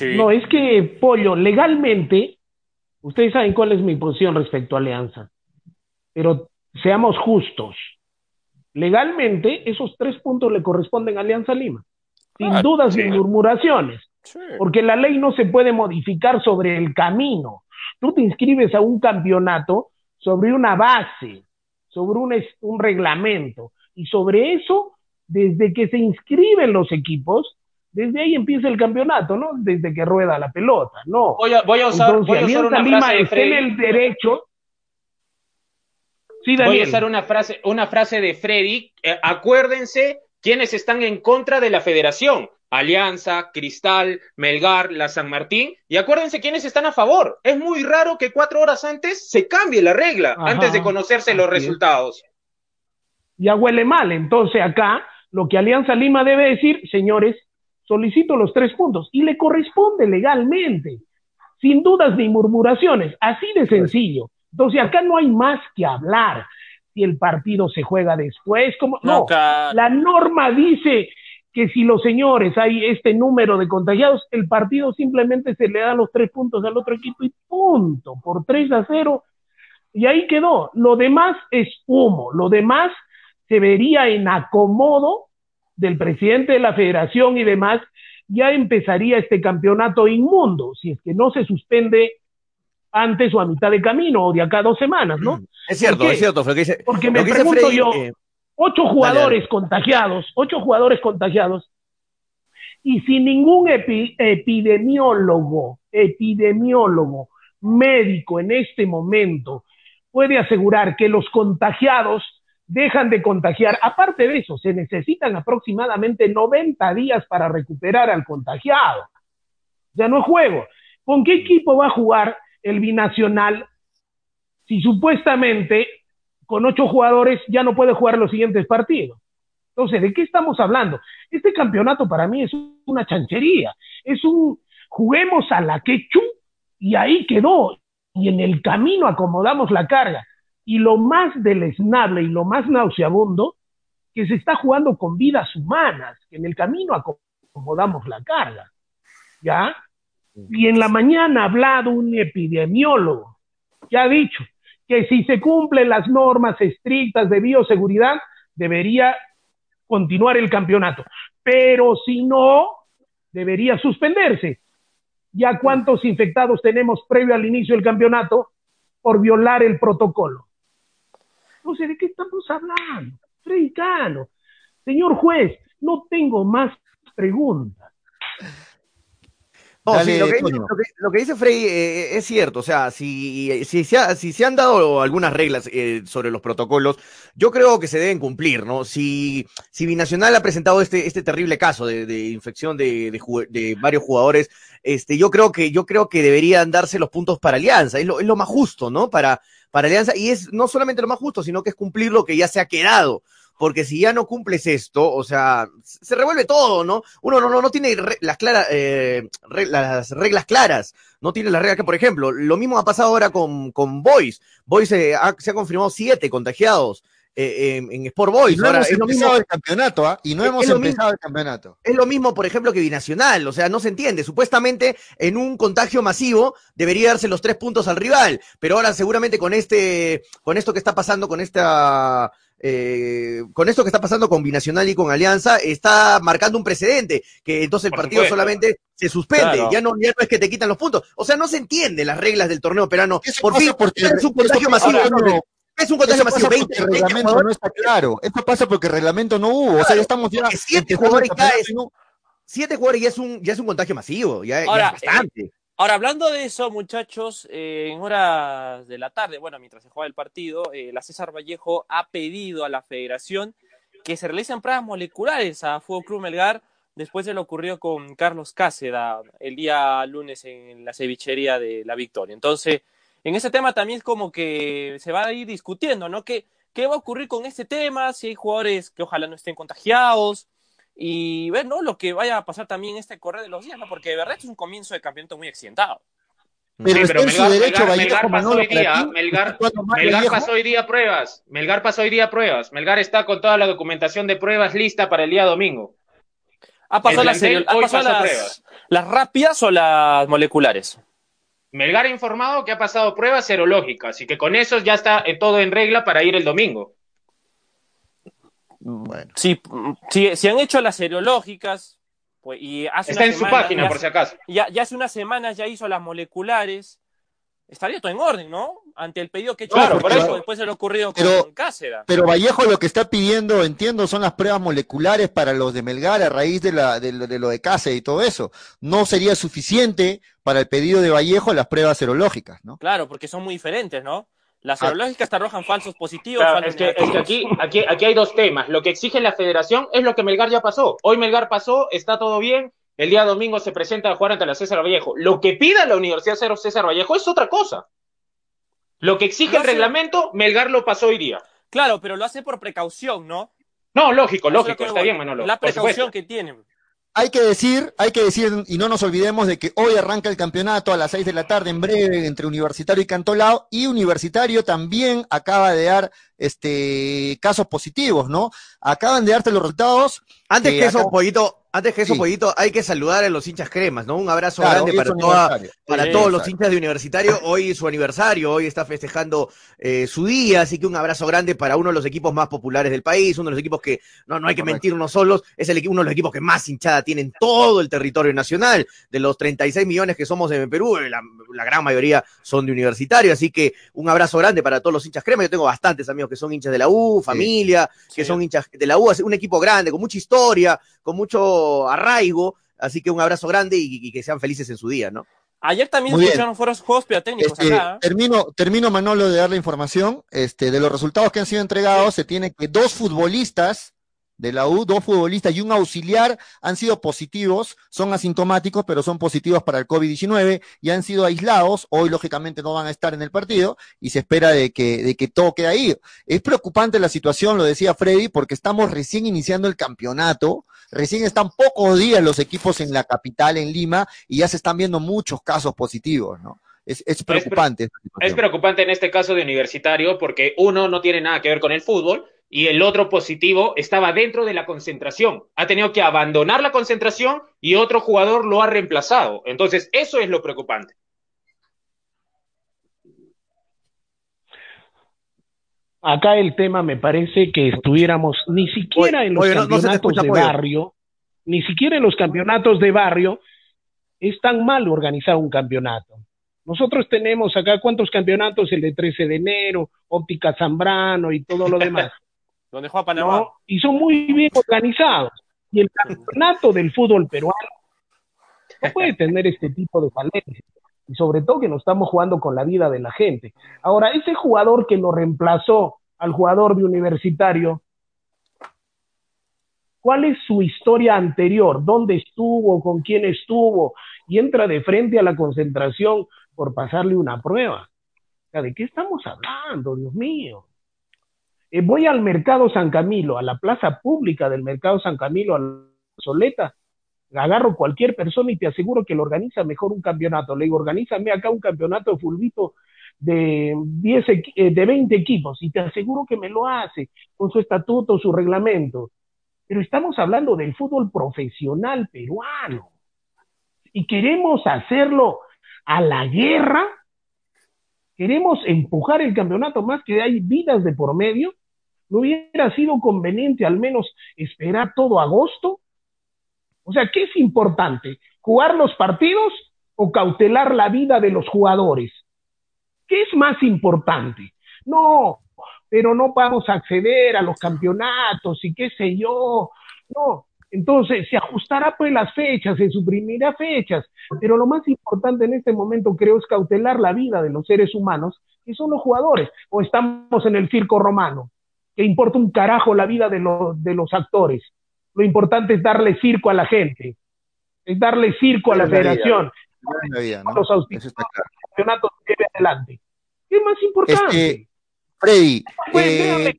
No, es que, Pollo, legalmente, ustedes saben cuál es mi posición respecto a Alianza, pero seamos justos. Legalmente, esos tres puntos le corresponden a Alianza Lima, sin ah, dudas ni murmuraciones, porque la ley no se puede modificar sobre el camino. Tú te inscribes a un campeonato sobre una base, sobre un, un reglamento, y sobre eso, desde que se inscriben los equipos, desde ahí empieza el campeonato, ¿no? Desde que rueda la pelota, ¿no? Voy a, voy a usar, voy a usar una Lima frase de Freddy. en el derecho. Sí, Daniel. Voy a usar una frase, una frase de Freddy. Eh, acuérdense quiénes están en contra de la federación. Alianza, Cristal, Melgar, la San Martín. Y acuérdense quiénes están a favor. Es muy raro que cuatro horas antes se cambie la regla, antes de conocerse los resultados. Ya huele mal. Entonces acá lo que Alianza Lima debe decir, señores, solicito los tres puntos y le corresponde legalmente, sin dudas ni murmuraciones, así de sencillo. Entonces acá no hay más que hablar. Si el partido se juega después, como no, la norma dice que si los señores hay este número de contagiados, el partido simplemente se le da los tres puntos al otro equipo y punto, por tres a cero. Y ahí quedó. Lo demás es humo. Lo demás se vería en acomodo del presidente de la federación y demás, ya empezaría este campeonato inmundo, si es que no se suspende antes o a mitad de camino o de acá a dos semanas, ¿no? Es cierto, es cierto, Porque me pregunto yo, eh, ocho jugadores contagiados, ocho jugadores contagiados, y sin ningún epidemiólogo, epidemiólogo, médico en este momento puede asegurar que los contagiados dejan de contagiar. Aparte de eso, se necesitan aproximadamente 90 días para recuperar al contagiado. Ya no es juego. ¿Con qué equipo va a jugar el binacional si supuestamente con ocho jugadores ya no puede jugar los siguientes partidos? Entonces, ¿de qué estamos hablando? Este campeonato para mí es una chanchería. Es un juguemos a la quechu y ahí quedó. Y en el camino acomodamos la carga y lo más deleznable y lo más nauseabundo, que se está jugando con vidas humanas, que en el camino acomodamos la carga. ¿Ya? Y en la mañana ha hablado un epidemiólogo que ha dicho que si se cumplen las normas estrictas de bioseguridad, debería continuar el campeonato. Pero si no, debería suspenderse. ¿Ya cuántos infectados tenemos previo al inicio del campeonato por violar el protocolo? No sé de qué estamos hablando. Cano. Señor juez, no tengo más preguntas. Lo, que, dice Frey eh, es cierto, o sea, si, si, se han dado algunas reglas eh, sobre los protocolos, yo creo que se deben cumplir, ¿no? Si, si Binacional ha presentado este, este terrible caso de, infección de, de, varios jugadores, este, yo creo que, yo creo que deberían darse los puntos para Alianza, es lo, es lo más justo, ¿no? Para, para Alianza, y es no solamente lo más justo, sino que es cumplir lo que ya se ha quedado. Porque si ya no cumples esto, o sea, se revuelve todo, ¿no? Uno no, no, no tiene las, claras, eh, las reglas claras, no tiene las reglas que, por ejemplo, lo mismo ha pasado ahora con, con Boys. Boys se ha confirmado siete contagiados. Eh, en Sport Boys. Y no hemos empezado el campeonato, ¿ah? Y no hemos empezado el campeonato. Es lo mismo, por ejemplo, que Binacional, o sea, no se entiende. Supuestamente, en un contagio masivo, debería darse los tres puntos al rival, pero ahora seguramente con este, con esto que está pasando, con esta, eh, con esto que está pasando con Binacional y con Alianza, está marcando un precedente, que entonces el partido solamente se suspende, ya, no, ya no es que te quitan los puntos. O sea, no se entiende las reglas del torneo perano. Por fin, porque es un contagio masivo. Es un contagio masivo. 20, el reglamento no está claro. Esto pasa porque el reglamento no hubo. o sea, ya estamos ya. Siete jugadores ya es, siete jugadores ya es un, ya es un contagio masivo. Ya, ahora, es bastante. Eh, ahora, hablando de eso, muchachos, eh, en horas de la tarde, bueno, mientras se juega el partido, eh, la César Vallejo ha pedido a la federación que se realicen pruebas moleculares a Fuego Club Melgar después de lo ocurrido con Carlos Cáceda el día lunes en la cevichería de la Victoria. Entonces, en ese tema también es como que se va a ir discutiendo, ¿no? ¿Qué, qué va a ocurrir con este tema? Si hay jugadores que ojalá no estén contagiados, y ver ¿no? lo que vaya a pasar también en este correr de los días, ¿no? porque de verdad es un comienzo de campeonato muy accidentado. Pero, pero Melgar, derecho, Melgar, pasó hoy día, Melgar, Melgar pasó hoy día pruebas, Melgar pasó hoy día pruebas, Melgar está con toda la documentación de pruebas lista para el día domingo. ¿Ha pasado, las, ¿ha pasado las, las, rápidas o las moleculares? Melgar ha informado que ha pasado pruebas serológicas y que con eso ya está eh, todo en regla para ir el domingo. Bueno. Si, si, han hecho las serológicas, pues, y hace Está en su página, por si acaso. Ya, ya hace unas semanas ya hizo las moleculares. Estaría todo en orden, ¿no? Ante el pedido que he hecho claro, después de lo ocurrido con pero, Cáceres. Pero Vallejo lo que está pidiendo, entiendo, son las pruebas moleculares para los de Melgar a raíz de, la, de, de lo de Cáceres y todo eso. No sería suficiente para el pedido de Vallejo las pruebas serológicas, ¿no? Claro, porque son muy diferentes, ¿no? Las ah. serológicas te arrojan falsos positivos. es, que, aquí, aquí, aquí hay dos temas. Lo que exige la federación es lo que Melgar ya pasó. Hoy Melgar pasó, está todo bien. El día domingo se presenta a jugar ante la César Vallejo. Lo que pida la Universidad Cero César Vallejo es otra cosa. Lo que exige el reglamento, Melgar lo pasó hoy día. Claro, pero lo hace por precaución, ¿no? No, lógico, lógico, está bien, Manolo. La precaución que tienen hay que decir, hay que decir, y no nos olvidemos de que hoy arranca el campeonato a las seis de la tarde, en breve, entre Universitario y Cantolao, y Universitario también acaba de dar este casos positivos, ¿no? Acaban de darte los resultados. Antes que eso, Pollito, antes que eso, Pollito, hay que saludar a los hinchas cremas, ¿no? Un abrazo grande para, para todos los hinchas de Universitario. Hoy es su aniversario, hoy está festejando eh, su día, así que un abrazo grande para uno de los equipos más populares del país, uno de los equipos que, no, no hay que mentirnos solos, es el, uno de los equipos que más hinchada tiene en todo el territorio nacional. De los 36 millones que somos en Perú, la, la gran mayoría son de Universitario, así que un abrazo grande para todos los hinchas cremas. Yo tengo bastantes amigos que son hinchas de la U, familia, que son hinchas de la U, un equipo grande, con mucha historia, con mucho arraigo, así que un abrazo grande y, que sean felices en su día, ¿no? Ayer también escucharon fueros juegos pirotécnicos este, acá. ¿eh? Termino, termino, Manolo, de dar la información. Este, de los resultados que han sido entregados, se tiene que dos futbolistas de la U, dos futbolistas y un auxiliar han sido positivos, son asintomáticos, pero son positivos para el COVID-19 y han sido aislados. Hoy, lógicamente, no van a estar en el partido y se espera de que, de que todo quede ahí. Es preocupante la situación, lo decía Freddy, porque estamos recién iniciando el campeonato, recién están pocos días los equipos en la capital, en Lima, y ya se están viendo muchos casos positivos, ¿no? Es, es preocupante. es preocupante en este caso de universitario porque uno no tiene nada que ver con el fútbol y el otro positivo estaba dentro de la concentración. Ha tenido que abandonar la concentración y otro jugador lo ha reemplazado. Entonces, eso es lo preocupante. Acá el tema me parece que estuviéramos ni siquiera en los campeonatos de barrio, ni siquiera en los campeonatos de barrio, es tan mal organizar un campeonato. Nosotros tenemos acá cuántos campeonatos, el de 13 de enero, Óptica Zambrano y todo lo demás. *laughs* donde juega Panamá. y son muy bien organizados. Y el campeonato del fútbol peruano no puede *laughs* tener este tipo de falencias. Y sobre todo que no estamos jugando con la vida de la gente. Ahora, ese jugador que lo reemplazó al jugador de universitario, ¿cuál es su historia anterior? ¿Dónde estuvo? ¿Con quién estuvo? Y entra de frente a la concentración por pasarle una prueba. ¿de qué estamos hablando, Dios mío? Eh, voy al Mercado San Camilo, a la plaza pública del Mercado San Camilo, a la Soleta, agarro cualquier persona y te aseguro que lo organiza mejor un campeonato. Le digo, organízame acá un campeonato de fulbito de, 10, eh, de 20 equipos y te aseguro que me lo hace con su estatuto, su reglamento. Pero estamos hablando del fútbol profesional peruano y queremos hacerlo a la guerra, queremos empujar el campeonato más que hay vidas de por medio ¿No hubiera sido conveniente al menos esperar todo agosto? O sea, ¿qué es importante? ¿Jugar los partidos o cautelar la vida de los jugadores? ¿Qué es más importante? No, pero no vamos a acceder a los campeonatos y qué sé yo. No, entonces se ajustará pues las fechas, se suprimirá fechas, pero lo más importante en este momento creo es cautelar la vida de los seres humanos, que son los jugadores, o estamos en el circo romano que importa un carajo la vida de, de los actores. Lo importante es darle circo a la gente, es darle circo a la federación, a los campeonatos que adelante. ¿Qué más importante? Freddy, eh,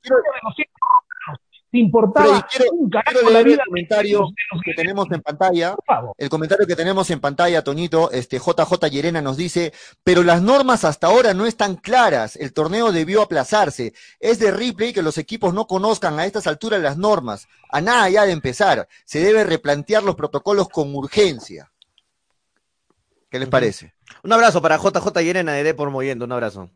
te importaba quiero, un carajo la vida. El comentario que tenemos en pantalla, el comentario que tenemos en pantalla, Toñito, este JJ Llerena nos dice, pero las normas hasta ahora no están claras, el torneo debió aplazarse. Es de replay que los equipos no conozcan a estas alturas las normas. A nada ya de empezar, se debe replantear los protocolos con urgencia. ¿Qué les parece? Un abrazo para JJ Llerena de Depor Moviendo, un abrazo.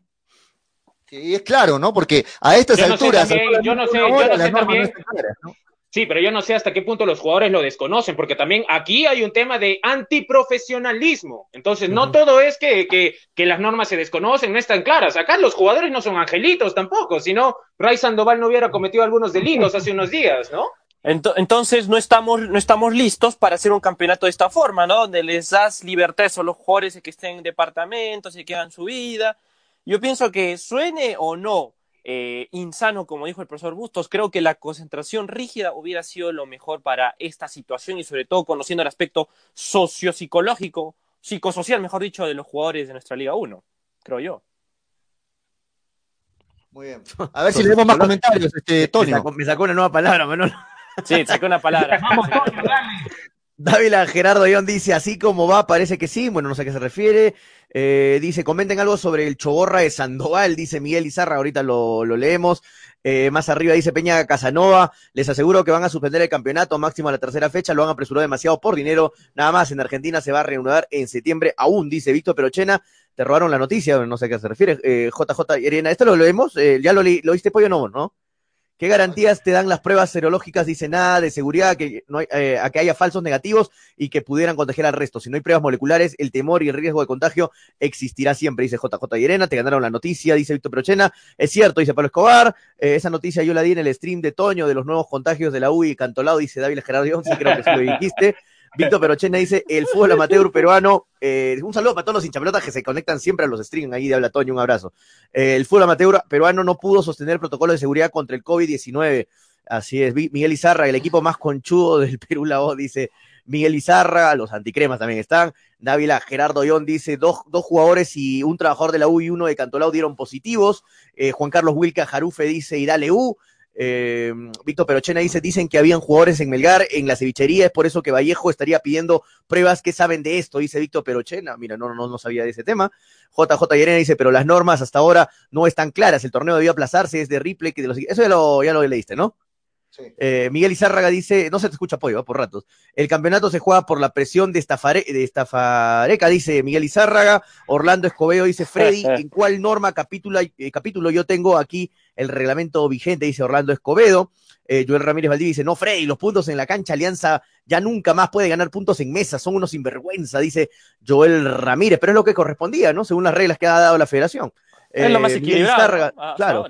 Y es claro, ¿no? Porque a estas alturas. yo no sé, yo no sé también. Sí, pero yo no sé hasta qué punto los jugadores lo desconocen, porque también aquí hay un tema de antiprofesionalismo. Entonces, no todo es que, que, que, las normas se desconocen, no están claras. Acá los jugadores no son angelitos tampoco, si no, Ray Sandoval no hubiera cometido algunos delitos hace unos días, ¿no? Entonces no estamos, no estamos listos para hacer un campeonato de esta forma, ¿no? Donde les das libertad a los jugadores que estén en departamentos y que hagan su vida yo pienso que suene o no eh, insano, como dijo el profesor Bustos, creo que la concentración rígida hubiera sido lo mejor para esta situación y sobre todo conociendo el aspecto sociopsicológico, psicosocial, mejor dicho, de los jugadores de nuestra Liga 1, creo yo. Muy bien. *laughs* A ver si leemos más comentarios, este, Tony. Me sacó, una nueva palabra, Manuel. Sí, sacó una palabra. Vamos, Tony, *laughs* Dávila Gerardo Ión dice, así como va, parece que sí, bueno, no sé a qué se refiere. Eh, dice, comenten algo sobre el Choborra de Sandoval, dice Miguel Izarra, ahorita lo, leemos. Eh, más arriba dice Peña Casanova, les aseguro que van a suspender el campeonato máximo a la tercera fecha, lo han apresurado demasiado por dinero, nada más, en Argentina se va a reanudar en septiembre aún, dice Víctor Perochena, te robaron la noticia, no sé a qué se refiere, eh, JJ Irena, ¿esto lo leemos? Eh, ¿Ya lo, lo oíste, Pollo? No, ¿no? ¿Qué garantías te dan las pruebas serológicas? Dice nada de seguridad, que no eh, a que haya falsos negativos y que pudieran contagiar al resto. Si no hay pruebas moleculares, el temor y el riesgo de contagio existirá siempre, dice JJ Irena. Te ganaron la noticia, dice Víctor Prochena. Es cierto, dice Pablo Escobar. Eh, esa noticia yo la di en el stream de Toño de los nuevos contagios de la UI Cantolao, dice David Gerardo sí creo que sí lo dijiste. Víctor Perochena dice, el fútbol amateur peruano, eh, un saludo para todos los hinchapelotas que se conectan siempre a los streams ahí de Habla Toño, un abrazo. Eh, el fútbol amateur peruano no pudo sostener el protocolo de seguridad contra el COVID-19. Así es, Miguel Izarra, el equipo más conchudo del *laughs* Perú, la voz, dice Miguel Izarra, los anticremas también están. Dávila Gerardo Ión dice, dos, dos jugadores y un trabajador de la U y uno de Cantolao dieron positivos. Eh, Juan Carlos Wilca Jarufe dice, y dale U. Eh, Víctor Perochena dice, dicen que habían jugadores en Melgar, en la cevichería, es por eso que Vallejo estaría pidiendo pruebas que saben de esto, dice Víctor Perochena. Mira, no, no, no sabía de ese tema. JJ Yerena dice, pero las normas hasta ahora no están claras, el torneo debió aplazarse, es de Ripley, que de los... Eso ya lo leíste, ¿no? Eh, Miguel Izárraga dice, no se te escucha apoyo, por ratos. El campeonato se juega por la presión de, Estafare, de Estafareca, dice Miguel Izárraga. Orlando Escobedo dice, Freddy, *laughs* ¿en cuál norma capítulo, eh, capítulo yo tengo aquí el reglamento vigente? Dice Orlando Escobedo. Eh, Joel Ramírez Valdí dice, no, Freddy, los puntos en la cancha, Alianza ya nunca más puede ganar puntos en mesa, son unos sinvergüenza, dice Joel Ramírez, pero es lo que correspondía, ¿no? Según las reglas que ha dado la federación. Es lo más eh, equilibrado. claro,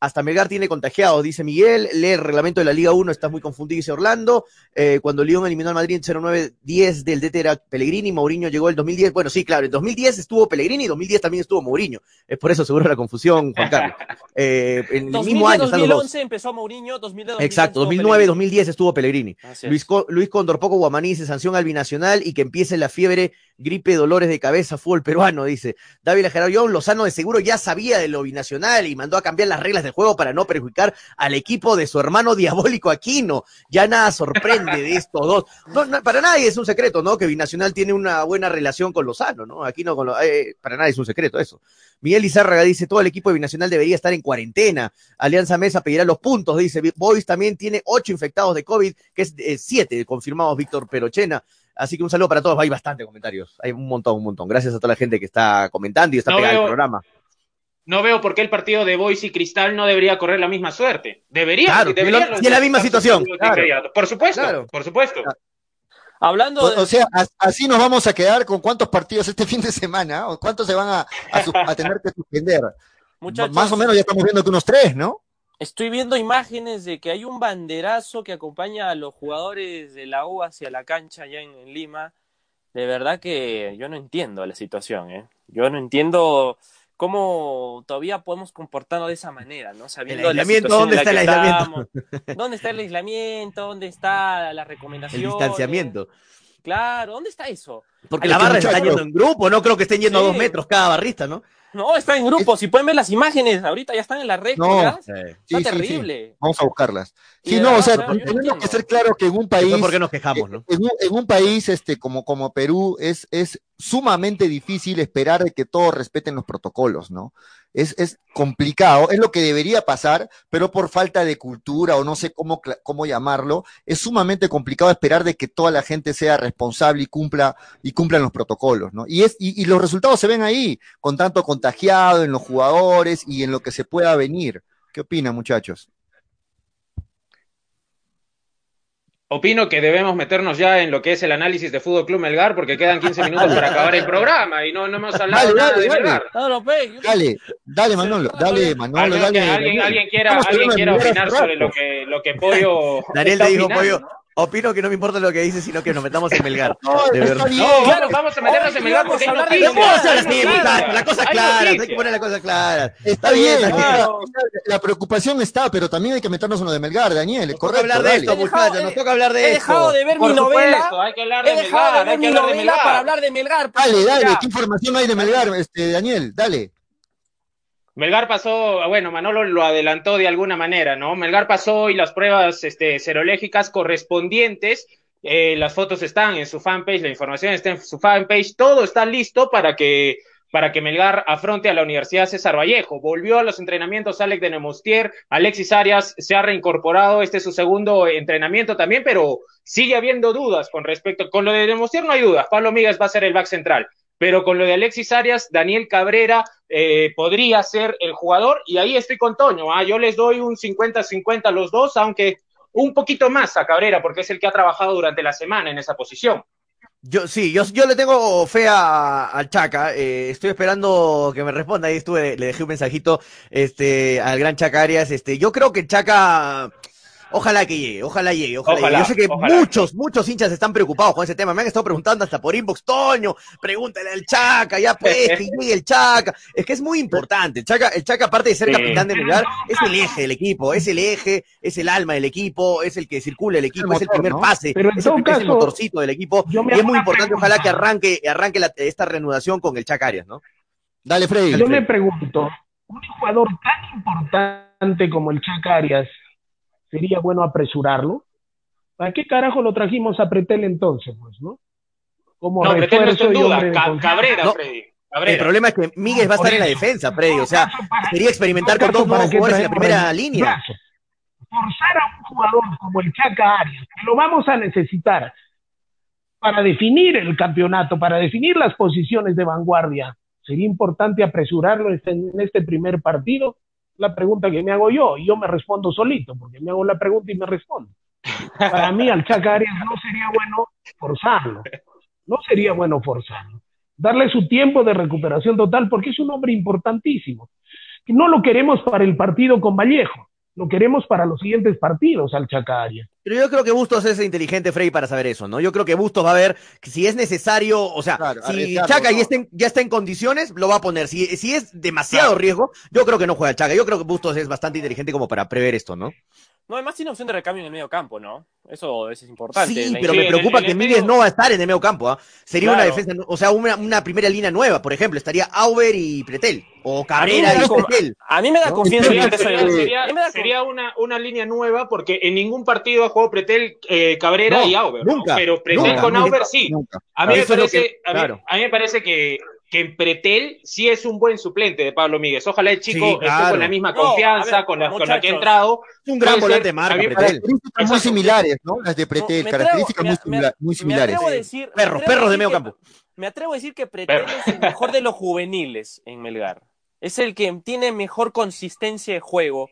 hasta Melgar tiene contagiados, dice Miguel. Lee el reglamento de la Liga 1, está muy confundido, dice Orlando. Eh, cuando León eliminó al Madrid en 09-10 del DT era Pellegrini, Mourinho llegó el 2010. Bueno, sí, claro, en 2010 estuvo Pellegrini y 2010 también estuvo Mourinho. Es por eso seguro la confusión, Juan Carlos. *laughs* Eh, en el mismo año. 2011 empezó Mourinho, 2010, Exacto, 2009, 2010 estuvo Pellegrini. Luis, Luis Condor Poco Guamaní dice sanción al binacional y que empiece la fiebre gripe, dolores de cabeza, fútbol peruano, dice. David Gerardo Lozano de seguro ya sabía de lo binacional y mandó a cambiar las reglas del juego para no perjudicar al equipo de su hermano diabólico Aquino. Ya nada sorprende de estos dos. No, para nadie es un secreto, ¿no? Que Binacional tiene una buena relación con Lozano, ¿no? Aquino con lo, eh, para nadie es un secreto eso. Miguel Izárraga dice, todo el equipo de Binacional debería estar en cuarentena. Alianza Mesa pedirá los puntos, dice. Boys también tiene ocho infectados de COVID, que es eh, siete confirmados Víctor Perochena. Así que un saludo para todos. Hay bastante comentarios. Hay un montón, un montón. Gracias a toda la gente que está comentando y está pegada al programa. No veo por qué el partido de Boys y Cristal no debería correr la misma suerte. Debería. Claro, debería tiene la misma situación. Por supuesto, por supuesto. Hablando o, sea, así nos vamos a quedar con cuántos partidos este *laughs* fin de semana o cuántos se van a, a tener que suspender. Más o menos ya estamos viendo que unos tres, ¿no? Estoy viendo imágenes de que hay un banderazo que acompaña a los jugadores de la U hacia la cancha allá en, Lima. De verdad que yo no entiendo la situación, ¿eh? Yo no entiendo cómo todavía podemos comportarnos de esa manera, ¿no? Sabiendo el aislamiento, ¿dónde está el aislamiento? ¿Dónde está el aislamiento? ¿Dónde está la recomendación? El distanciamiento. Claro, ¿dónde está eso? Porque la barra está yendo en grupo, no creo que estén yendo a dos metros cada barrista, ¿no? No, está en grupo. Si pueden ver las imágenes, ahorita ya están en la red. No, está terrible. Vamos a buscarlas. Sí, no, o sea, tenemos que ser claro que en un país. ¿Por qué nos quejamos, no? En un, en un, país este, como, como Perú es, es sumamente difícil esperar de que todos respeten los protocolos, ¿no? Es, es complicado, es lo que debería pasar, pero por falta de cultura o no sé cómo, cómo llamarlo, es sumamente complicado esperar de que toda la gente sea responsable y cumpla y cumplan los protocolos, ¿no? Y, es, y, y los resultados se ven ahí, con tanto contagiado en los jugadores y en lo que se pueda venir. ¿Qué opinan, muchachos? Opino que debemos meternos ya en lo que es el análisis de Fútbol Club Melgar porque quedan 15 minutos para acabar el programa y no, no hemos hablado nada de Melgar. Dale, dale Manolo, dale Manolo, dale. Alguien, alguien quiera, alguien quiera opinar sobre lo que, lo que Pollo. *laughs* Daniel te dijo Pollo. Opino que no me importa lo que dices, sino que nos metamos en Melgar. *laughs* No, de verdad. No, claro, vamos a meternos en Melgar porque hay noticias. La cosa clara, hay que poner la cosa clara. Está bien, la preocupación está, pero también hay que meternos en lo de Melgar, Daniel. Nos toca hablar de esto, muchachos, nos toca hablar de esto. He dejado de ver mi novela. Hay que hablar de Melgar, hay que hablar de Melgar. para hablar de Melgar. Dale, dale, ¿qué información hay de Melgar, este, Daniel? Dale. Melgar pasó, bueno, Manolo lo adelantó de alguna manera, ¿no? Melgar pasó y las pruebas este, serológicas correspondientes, eh, las fotos están en su fanpage, la información está en su fanpage, todo está listo para que, para que Melgar afronte a la Universidad César Vallejo. Volvió a los entrenamientos Alex de Nemostier, Alexis Arias se ha reincorporado, este es su segundo entrenamiento también, pero sigue habiendo dudas con respecto, con lo de Nemostier no hay dudas, Pablo Míguez va a ser el back central pero con lo de Alexis Arias, Daniel Cabrera eh, podría ser el jugador y ahí estoy con Toño. ¿ah? Yo les doy un 50-50 a los dos, aunque un poquito más a Cabrera porque es el que ha trabajado durante la semana en esa posición. Yo sí, yo, yo le tengo fe al Chaca. Eh, estoy esperando que me responda. Ahí estuve, le dejé un mensajito este, al gran Chaca Arias. Este, yo creo que Chaca Ojalá que llegue, ojalá llegue, ojalá, Yo sé que muchos, muchos hinchas están preocupados con ese tema. Me han estado preguntando hasta por inbox, Toño, pregúntale al Chaca, ya pues, que llegue el Chaca. Es que es muy importante. El Chaca, el Chaca aparte de ser capitán del lugar, es el eje del equipo, es el eje, es el alma del equipo, es el que circula el equipo, es el primer pase, es, el, motorcito del equipo. Y es muy importante, ojalá que arranque, arranque esta reanudación con el Chaca Arias, ¿no? Dale, Freddy. Yo me pregunto, un jugador tan importante como el Chaca Arias, sería bueno apresurarlo. ¿Para qué carajo lo trajimos a Pretel entonces, pues, no? Como no, Pretel no está en duda, Cabrera, Freddy. El problema es que Miguel va a estar en la defensa, Freddy. O sea, sería experimentar con dos nuevos jugadores en la primera línea. Forzar a un jugador como el Chaca Arias, que lo vamos a necesitar para definir el campeonato, para definir las posiciones de vanguardia, sería importante apresurarlo en este primer partido la pregunta que me hago yo y yo me respondo solito, porque me hago la pregunta y me respondo. Para mí al Chaca Arias no sería bueno forzarlo, no sería bueno forzarlo. Darle su tiempo de recuperación total porque es un hombre importantísimo. No lo queremos para el partido con Vallejo, lo queremos para los siguientes partidos al Chacaria. Pero yo creo que Bustos es inteligente, Frey, para saber eso, ¿no? Yo creo que Bustos va a ver si es necesario, o sea, si Chaca ya, está en, ya está en condiciones, lo va a poner. Si, si es demasiado riesgo, yo creo que no juega Chaca. Yo creo que Bustos es bastante inteligente como para prever esto, ¿no? No, además tiene opción de recambio en el medio campo, ¿no? Eso, es importante. Sí, pero me preocupa que Miguel no va a estar en el medio campo. ¿ah? Sería una defensa, o sea, una, primera línea nueva, por ejemplo. Estaría Auber y Pretel. O Cabrera y Pretel. A mí me da confianza. Sería, sería, una, una línea nueva porque en ningún partido ha jugado Pretel, eh, Cabrera y Auber. Nunca, Pero Pretel con Auber sí. A mí, me parece, a mí me parece que que en Pretel sí es un buen suplente de Pablo Míguez. Ojalá el chico esté con la misma confianza con, la, con, la, que ha entrado. Es un gran volante de marca, Características muy similares, ¿no? Las de Pretel, características muy, similares. A decir, perros, perros de medio campo. Me atrevo a decir que Pretel es el mejor de los juveniles en Melgar. Es el que tiene mejor consistencia de juego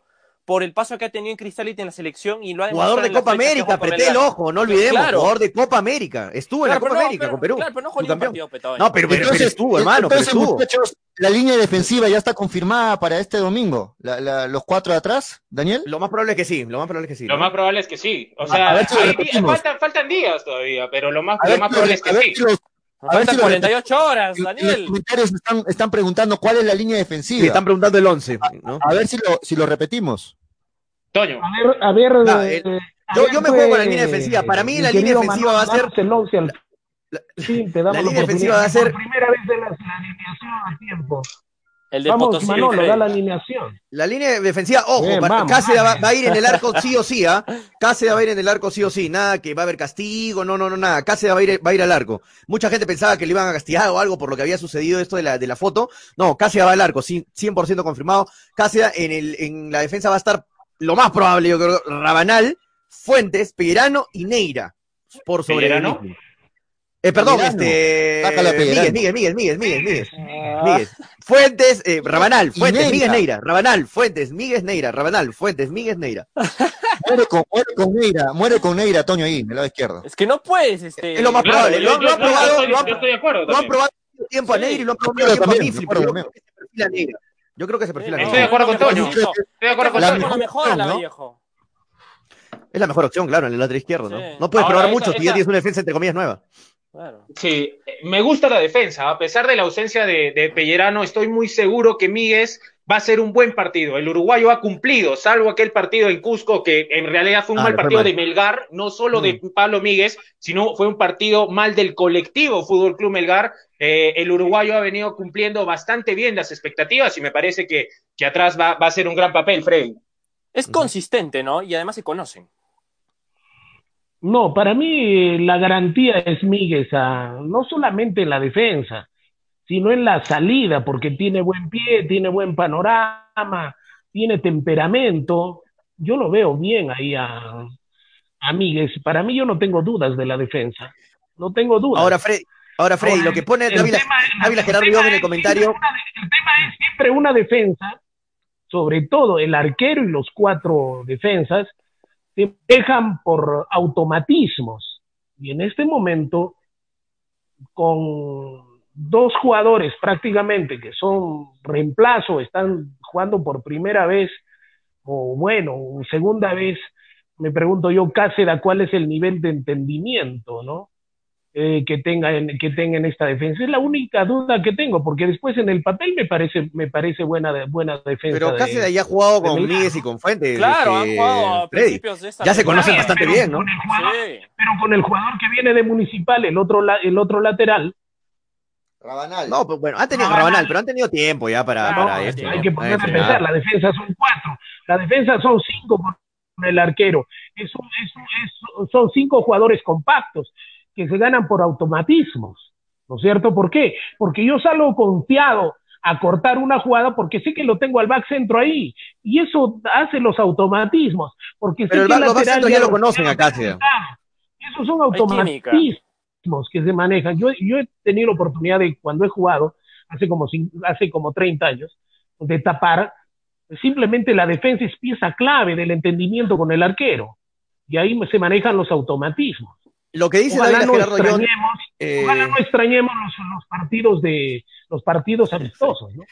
por el paso que ha tenido en Cristalite en la selección y lo ha Jugador de Copa América, apreté el ojo, no olvidemos, jugador de Copa América. Estuvo en la Copa América con Perú. Claro, pero no jugó partido, No, pero, pero, estuvo, hermano, pero estuvo. Muchachos, la línea defensiva ya está confirmada para este domingo. los cuatro de atrás, Daniel. Lo más probable es que sí, lo más probable es que sí. Lo más probable es que sí. O sea, faltan, faltan, días todavía, pero lo más, lo más probable es que sí. A ver si 48 horas, Daniel. Los comentarios están, están preguntando cuál es la línea defensiva. Sí, están preguntando el 11. ¿no? A, ver si lo, si lo repetimos. Toño. A ver, a ver. Eh, yo, yo, me juego con la línea defensiva. Para mí, la línea defensiva va a ser. sí, te damos la línea defensiva va a ser. primera vez de la, alineación a tiempo. El de Vamos, Manolo, da la alineación. La línea defensiva, ojo, Cáceres va, a ir en el arco *laughs* sí o sí, ¿ah? Cáceres va a ir en el arco sí o sí, nada que va a haber castigo, no, no, no, nada. Cáceres va a ir, va a ir al arco. Mucha gente pensaba que le iban a castigar o algo por lo que había sucedido esto de la, de la foto. No, Cáceres va al arco, 100% confirmado. Cáceres en, el, en la defensa va a estar lo más probable, yo creo, Rabanal, Fuentes, Pellerano y Neira. Por sobre ¿Pellerano? Eh, perdón, este. Miguel, Miguel, Miguel, Miguel, Miguel, Miguel. Miguel. Fuentes, eh, Rabanal, Fuentes, Miguel Neira, Rabanal, Fuentes, Miguel Neira, Rabanal, Fuentes, Miguel Neira. Muere con, muere con Neira, muere con Neira, Toño ahí, del lado izquierdo. Es que no puedes, este. Es lo más probable. Lo, han probado, yo estoy de acuerdo. Lo han probado tiempo a Neira y lo han probado tiempo a Mifflin. Yo creo que se perfila Neira. Estoy de acuerdo con Toño. Estoy de acuerdo con Toño. La mejor, la viejo. Es la mejor opción, claro, en el lateral izquierdo, ¿no? No puedes probar mucho si ya tienes una defensa entre comillas nueva. Sí, me gusta la defensa. A pesar de la ausencia de, Pellerano, estoy muy seguro que Míguez va a ser un buen partido. El uruguayo ha cumplido, salvo aquel partido en Cusco, que en realidad fue un ah, mal partido de Melgar, no solo de mm. Pablo Míguez, sino fue un partido mal del colectivo Fútbol Club Melgar. Eh, el uruguayo ha venido cumpliendo bastante bien las expectativas y me parece que, que atrás va, va a ser un gran papel, Freddy. Es consistente, ¿no? Y además se conocen. No, para mí la garantía es Miguel, no solamente en la defensa, sino en la salida, porque tiene buen pie, tiene buen panorama, tiene temperamento. Yo lo veo bien ahí a, a Miguel. Para mí yo no tengo dudas de la defensa. No tengo dudas. Ahora, Freddy, ahora, Freddy lo que pone Dávila, Gerardo en el comentario. el tema es siempre una defensa, sobre todo el arquero y los cuatro defensas, se dejan por automatismos. Y en este momento, con dos jugadores prácticamente que son reemplazo, están jugando por primera vez, o bueno, segunda vez, me pregunto yo, Cáceres, ¿cuál es el nivel de entendimiento, no? Eh, que, tenga en, que tenga en esta defensa. Es la única duda que tengo, porque después en el papel me parece, me parece buena, buena defensa. Pero casi de, ahí ha jugado con Míguez y con Fuentes. Claro, han jugado a principios de esta Ya se conocen bastante bien, ¿no? Pero con el jugador que viene de Municipal, el otro, el otro lateral, Rabanal. No, pues bueno, han tenido Rabanal, pero han tenido tiempo ya para, para esto. Hay que poner a pensar, la defensa son cuatro, la defensa son cinco con el arquero. Es, son cinco jugadores compactos que se ganan por automatismos, ¿no es cierto? ¿Por qué? Porque yo salgo confiado a cortar una jugada porque sé que lo tengo al back centro ahí y eso hace los automatismos porque pero el, los back centro ya lo conocen acá esos son automatismos que se manejan. Yo, yo he tenido la oportunidad de cuando he jugado hace como hace como 30 años de tapar simplemente la defensa es pieza clave del entendimiento con el arquero y ahí se manejan los automatismos lo que dice David no Gerardo extrañemos, eh... no extrañemos los, los, partidos de los partidos amistosos, ¿no?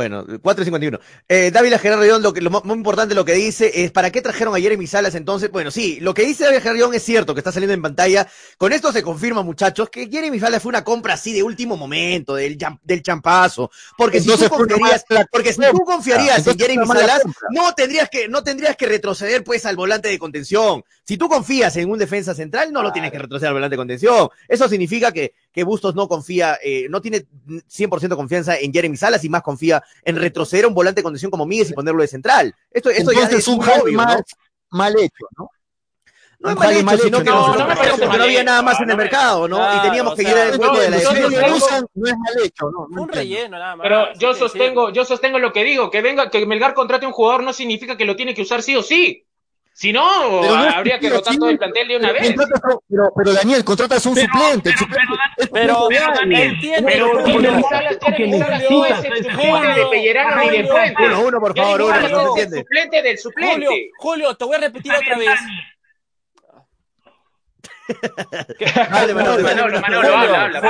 Bueno, 4.51. Eh, Dávila Gerardo lo, que, lo más importante lo que dice es, ¿para qué trajeron a Jeremy Salas entonces? Bueno, sí, lo que dice Dávila Gerardo es cierto, que está saliendo en pantalla. Con esto se confirma, muchachos, que Jeremy Salas fue una compra así de último momento, del, del champazo. Porque si tú confiarías, porque si tú confiarías en Jeremy Salas, no tendrías que, no tendrías que retroceder pues al volante de contención. Si tú confías en un defensa central, no lo tienes que retroceder al volante de contención. Eso significa que, que Bustos no confía, eh, no tiene 100% confianza en Jeremy Salas y más confía en retroceder a un volante de condición como Miguel y ponerlo de central. Esto, esto ya es un obvio, mal, mal hecho, ¿no? No es mal hecho, sino que no, no, no, había nada más en el mercado, ¿no? y teníamos que ir al juego de la defensa. No es mal hecho, ¿no? Un relleno, nada más. Pero yo sostengo, yo sostengo lo que digo, que venga, que Melgar contrate un jugador no significa que lo tiene que usar sí o sí. Si no, habría que rotar todo el plantel de una vez. Pero, pero Daniel, contratas un suplente. Pero, entiende. Pero suplente de Pellerano ni de Fuentes. Uno, uno, por favor, uno, no entiende. Suplente del suplente. Julio, Julio, te voy a repetir otra vez. Dale, Manolo, Manolo, Manolo, habla, habla.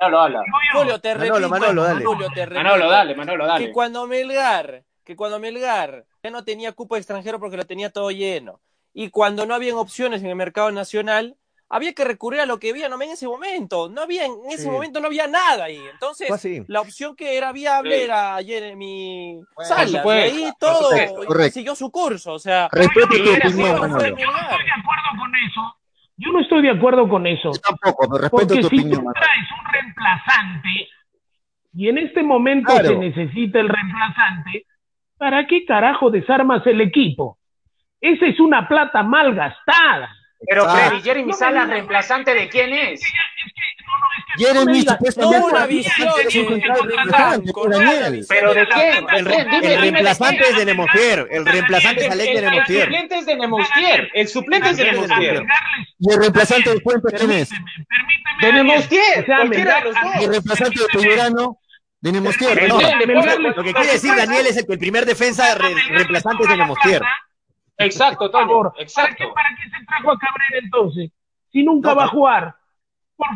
Manolo, habla. Julio, te repito. Manolo, dale. Manolo, dale, Manolo, dale. Que cuando Melgar, que cuando Melgar ya no tenía cupo extranjero porque lo tenía todo lleno. Y cuando no habían opciones en el mercado nacional, había que recurrir a lo que había no en ese momento. No había, en ese momento no había nada ahí. Entonces, la opción que era viable era Jeremy Salas. ahí todo siguió su curso. O sea, respeto tu opinión. Yo no estoy de acuerdo con eso. Yo no estoy de acuerdo con eso. Yo tampoco, pero respeto porque tu si opinión. Tú traes un reemplazante y en este momento se necesita el reemplazante, ¿para qué carajo desarmas el equipo? Esa es una plata mal gastada. Pero Freddy, Jeremy Salas, ¿reemplazante de quién es? Jeremy supuestamente una visión ¿Pero de quién? El, el reemplazante es de Nemostier. El reemplazante es Alec de Nemostier. El suplente es de Nemostier. El suplente es de Nemostier. ¿Y el reemplazante de Fuentes quién es? De Nemostier. Cualquiera de los dos. ¿Y el reemplazante de Pellerano? De Nemostier. No, lo que quiere decir Daniel es que el primer defensa reemplazante es de Nemostier. Exacto, Toño. Exacto. ¿Para qué se trajo a Cabrera entonces? Si nunca va a jugar.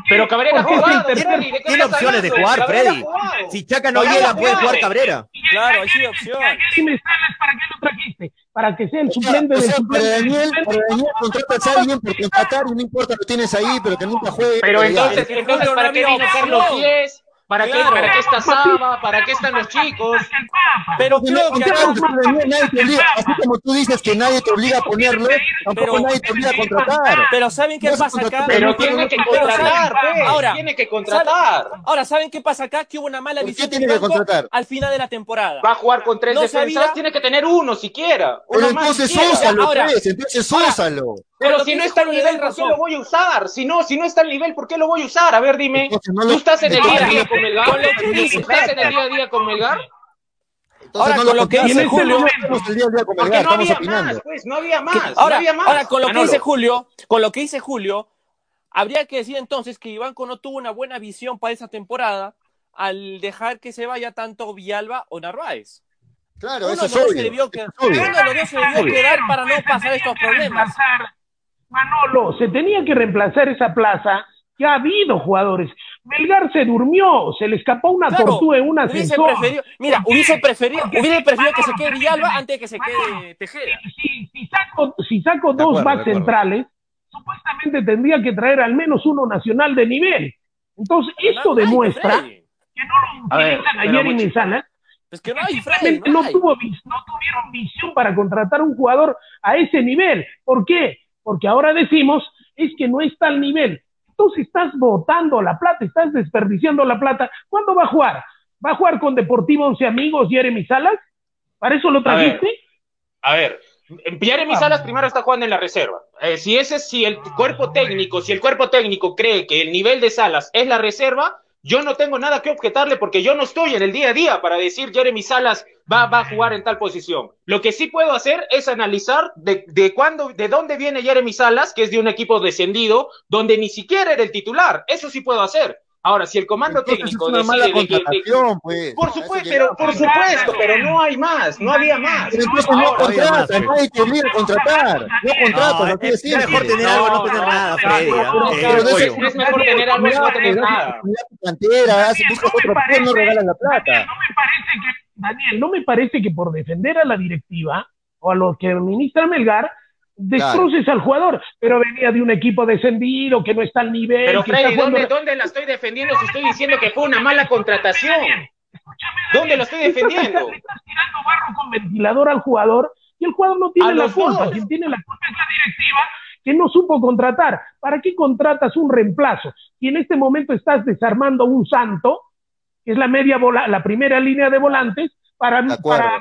Pero Cabrera ha jugado, Freddy, Tiene opciones de jugar, Freddy. Si Chaca no llega, puede jugar Cabrera. Claro, hay sí opciones. ¿Y me sales para qué lo trajiste? Para que sea el suplente o del suplente. Para Daniel, para Daniel contratas a alguien por contratar y no importa, lo tienes ahí, pero que nunca juegue. Pero entonces, entonces ¿para qué vino Carlos Fies? ¿Para qué. ¿Para qué está Saba? ¿Para qué están los chicos? Pero creo que así como tú dices que nadie te obliga a ponerlo, tampoco Pero- nadie te obliga a contratar. Pero ¿saben qué No pasa acá? Pero tiene que contratar, pues. ahora, Tiene que contratar. Ahora, ¿saben qué pasa acá? Que hubo una mala ¿Por qué visión tiene que contratar? al final de la temporada. Va a jugar con tres No defensas, sabía- tiene que tener uno siquiera. Pero Uno entonces úsalo, Ahora- pues, entonces úsalo. Pero si no está al nivel, ¿por qué razón. lo voy a usar? Si no, si no está al nivel, ¿por qué lo voy a usar? A ver, dime. Entonces no ¿Tú estás en el día con Melgar? Que ¿Estás en el día a día con Melgar? entonces Ahora, no con lo que dice Julio- el día día con Porque Melgar, no estamos había opinando. más, pues, no había más. Ahora, no había más. ahora, con lo que dice Julio, con lo que dice Julio, habría que decir entonces que Ibanco no tuvo una buena visión para esa temporada al dejar que se vaya tanto Villalba o Narváez. Claro, Uno eso es dos se obvio. debió obvio. uno de los dos se debió quedar para no pasar estos problemas. Manolo, se tenía que reemplazar esa plaza. Ya ha habido jugadores. Melgar se durmió, se le escapó una Claro, tortuga en un hubiese ascensor. preferido, mira, hubiese preferido, hubiese preferido que se quede Villalba antes de que se quede Tejeda. si, si saco, si saco dos backs centrales, supuestamente tendría que traer al menos uno nacional de nivel. Entonces, esto demuestra Freddy. que no lo utilizan ayer y mucho- Mensana, Es que no hay, Freddy, no no, hay. tuvo, no tuvieron visión para contratar un jugador a ese nivel. ¿Por qué? Porque ahora decimos, es que no está al nivel. Entonces estás botando la plata, estás desperdiciando la plata. ¿Cuándo va a jugar? ¿Va a jugar con Deportivo Once Amigos, Jeremy Salas? ¿Para eso lo A ver. trajiste? A ver, Jeremy Salas primero está jugando en la reserva. Eh, si ese, si el cuerpo técnico, si el cuerpo técnico cree que el nivel de Salas es la reserva, yo no tengo nada que objetarle porque yo no estoy en el día a día para decir Jeremy Salas va, va a jugar en tal posición. Lo que sí puedo hacer es analizar de, de cuándo, de dónde viene Jeremy Salas, que es de un equipo descendido, donde ni siquiera era el titular. Eso sí puedo hacer. Ahora, si el comando Entonces técnico es una mala decide que, pues. por supuesto, pero por supuesto, pero no hay más, no había más. Pero entonces no nadie te obliga a contratar. No contratas, No, es, es mejor tener algo que no tener nada, Freddy. ¿ah? no, es mejor tener algo que no tener nada. Cantera, buscas No no la plata. No me parece que, Daniel, no me parece que por defender a la directiva o a los que administra Melgar, destroces al jugador, pero venía de un equipo descendido que no está al nivel. Pero que está Freddy, jugando- ¿dónde, ¿dónde la estoy defendiendo si estoy diciendo que fue una mala contratación? ¿Dónde lo estoy defendiendo? Le estás tirando barro con ventilador al jugador y el jugador no tiene A la culpa. dos. Quien tiene la culpa es la directiva que no supo contratar. ¿Para qué contratas un reemplazo? Y en este momento estás desarmando un santo, que es la media vola, la primera línea de volantes, para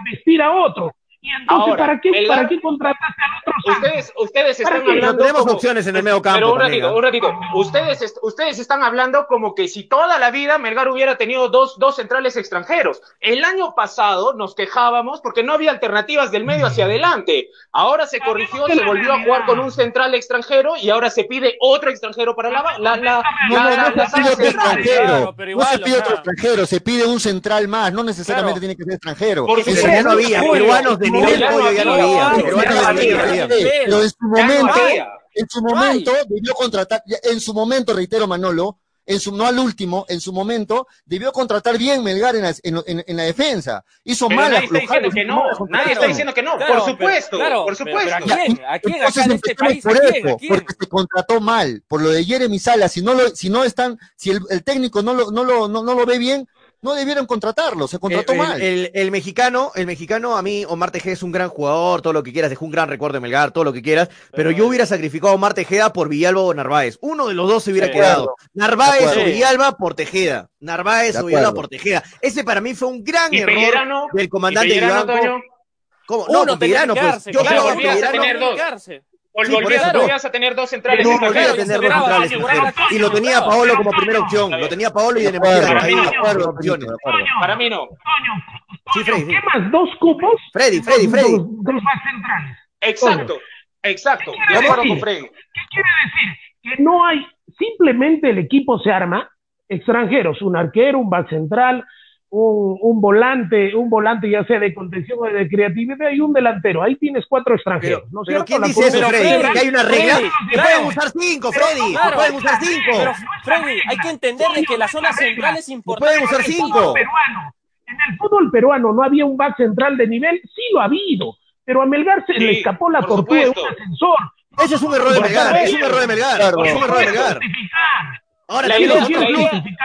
vestir a otro. Y entonces, Ahora, ¿para qué, el- ¿para qué contrataste al otro? Ustedes, ustedes ¿Para están qué? hablando. Pero tenemos como- opciones en el medio campo Pero un ratito, un ratito. Ustedes, est- ustedes están hablando como que si toda la vida Melgar hubiera tenido dos, dos centrales extranjeros. El año pasado nos quejábamos porque no había alternativas del medio hacia adelante. Ahora se corrigió, se volvió a jugar con un central extranjero y ahora se pide otro extranjero para la, la, la, No, la- no, la- no la se pide otro extranjero. Claro, pero no igual, se pide o otro sea. extranjero, se pide un central más, no necesariamente Claro. tiene que ser extranjero. Por supuesto. No había, peruanos de nivel ya no pollo ya no había. Pero en su momento, en su momento debió contratar, en su momento, reitero Manolo, en su, no al último, en su momento, debió contratar bien Melgar en la, en, en- en la defensa. Hizo Pero malas nadie está diciendo que no, nadie está diciendo que no, Claro, por pero- supuesto, claro, por pero- supuesto. pero ¿a quién? ¿A quién acá Entonces en este país? ¿A por quién? ¿A eso, quién? porque se contrató mal, por lo de Jeremy Salas, si no lo, si no están, si el, el técnico no lo, no lo, no, no lo ve bien, no debieron contratarlo, se contrató mal. El, mexicano, el mexicano, a mí, Omar Tejeda es un gran jugador, todo lo que quieras, dejó un gran recuerdo de Melgar, todo lo que quieras, pero, yo hubiera sacrificado a Omar Tejeda por Villalba o Narváez. Uno de los dos se hubiera quedado. Narváez o Villalba por Tejeda. Narváez o Villalba por Tejeda. Ese para mí fue un gran error del comandante Iván. ¿Cómo? No, Uno, Pellerano, pues. Yo creo que Pellerano. Por volvías, a tener dos centrales no, extranjeros. tener dos centrales Y lo tenía Paolo como primera opción. Lo tenía Paolo y ahí. Para mí no. Sí, Freddy. ¿Qué más? ¿Dos cupos? Freddy, Freddy, Freddy. Dos, más centrales. Exacto, exacto. De acuerdo con Freddy. ¿Qué quiere decir? Que no hay, simplemente el equipo se arma, extranjeros, un arquero, un back central, un, volante, un volante ya sea de contención o de creatividad y un delantero. Ahí tienes cuatro extranjeros. Pero, ¿no pero ¿quién dice eso, Freddy? ¿Que hay una regla? que pueden usar cinco, Freddy. Claro, pueden usar cinco. Pero, Freddy, hay que entender que la zona central es importante. Pueden usar cinco. En el fútbol peruano no había un back central de nivel, sí lo ha habido, pero a Melgar se le escapó la tortuga de un ascensor. Ese es un error de Melgar, es un error de Melgar, es un error de Melgar. Ahora, los,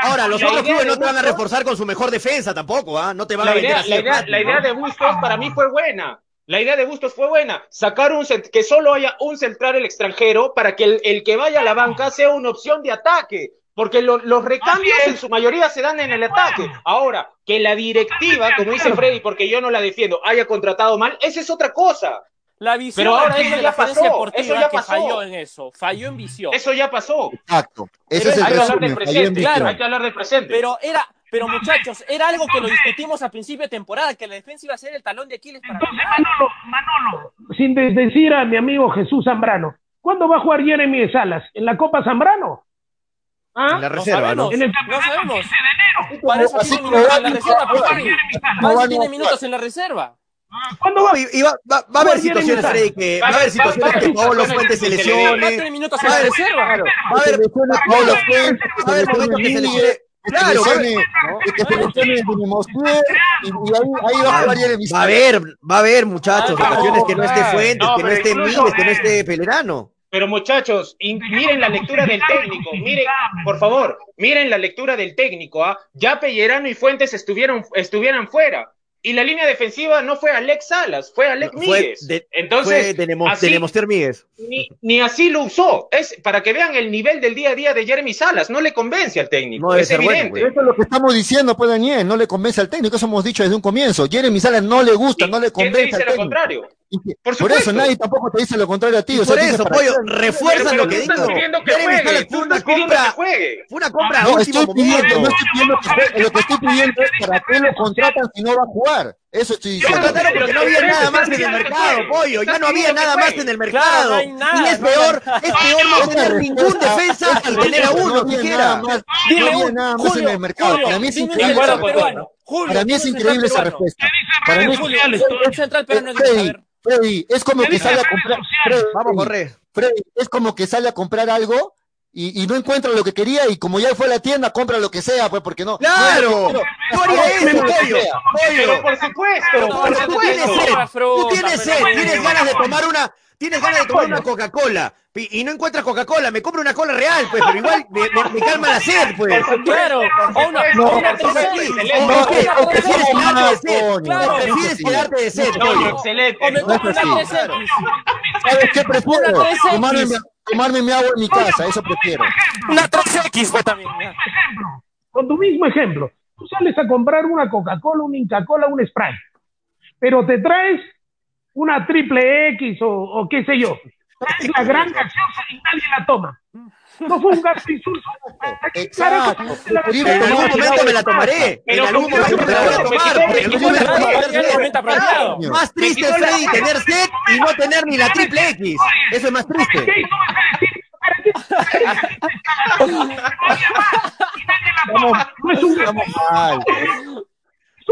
ahora, los otros clubes no te van a reforzar con su mejor defensa tampoco, ¿ah? No te van a idea, la, idea, la idea de Bustos para mí fue buena. La idea de Bustos fue buena. Sacar un que solo haya un central el extranjero para que el, el, que vaya a la banca sea una opción de ataque. Porque los recambios en su mayoría se dan en el ataque. Ahora, que la directiva, como dice Freddy, porque yo no la defiendo, haya contratado mal, esa es otra cosa. La visión pero ahora eso ya pasó, eso ya pasó. falló en eso, falló en visión. Eso ya pasó. Exacto. Eso es el hay, que hablar del presente, claro, hay que hablar del presente. Pero era, pero muchachos, era algo que lo discutimos a principio de temporada, que la defensa iba a ser el talón de Aquiles para Entonces, Manolo, Manolo, sin decir a mi amigo Jesús Zambrano, ¿cuándo va a jugar Jeremy Salas? ¿En la Copa Zambrano? ¿Ah? En la reserva, ¿no? En el no sabemos. De enero. Para eso tiene minutos en la reserva, tiene minutos en la reserva. ¿Cuándo va? Y va, va, va a haber situaciones, Freddy, que va a haber situaciones que Pablo Fuentes se lesione. minutos en la reserva. Va a haber Pablo Fuentes, va a haber momentos que se lesione. Claro, que se lesione y ahí va a jugar Va a haber, va a haber, muchachos, ocasiones que no esté Fuentes, que no esté Míguez, que no esté Pelerano. Pero muchachos, miren la lectura del técnico, miren, por favor, miren la lectura del técnico, ¿ah? Ya Pellerano y Fuentes estuvieron, estuvieran fuera y la línea defensiva no fue Alex Salas, fue Alex Míguez. Entonces, fue de, Míguez. Ni, así lo usó. Es para que vean el nivel del día a día de Jeremy Salas. No le convence al técnico. es evidente. eso es lo que estamos diciendo, pues, Daniel. No le convence al técnico. Eso hemos dicho desde un comienzo. Jeremy Salas no le gusta, no le convence. ¿Quién dice lo contrario? Por, eso nadie tampoco te dice lo contrario a ti. por eso, pollo, refuerza lo que digo. Fue una compra. Fue una compra. No, estoy pidiendo, no estoy pidiendo que juegue. Lo que estoy pidiendo es para qué lo contratan si no va a jugar. Eso estoy diciendo. porque no había nada más en el mercado, pollo. Ya no había nada más en el mercado. Y es peor, es peor no tener ningún defensa y tener a uno siquiera. No había nada más en el mercado. Para mí es increíble. Para mí es increíble esa respuesta. Para mí es central, pero no es Freddy, es como que sale a comprar. Vamos, corre. Freddy, es como que sale a comprar algo y, y, no encuentra lo que quería y como ya fue a la tienda, compra lo que sea, pues porque no. ¡Claro! No, haría eso, pollo. Pero por supuesto, por supuesto. Tú tienes sed, tú tienes sed, tienes ganas de tomar una, tienes ganas de tomar una Coca-Cola y, no encuentras Coca-Cola, me compro una cola real, pues, pero igual me, calma la sed, pues. Claro, o una, no, o prefieres quedarte de sed, prefieres quedarte de sed, Excelente. O me compro una ¿Sabes qué prefiero? Tomarme, mi agua en mi casa, eso prefiero. Una 3X fue también. Con tu mismo ejemplo, tú sales a comprar una Coca-Cola, una Inca-Cola, un Sprite, pero te traes una triple X o, o qué sé yo, la gran gaseosa y nadie la toma. No fue un gasto insulso. Exacto. En algún momento me la tomaré. En algún momento me la voy a tomar. Más triste, Freddy, tener sed y no tener ni la triple X. Eso es más triste. *laughs* No es un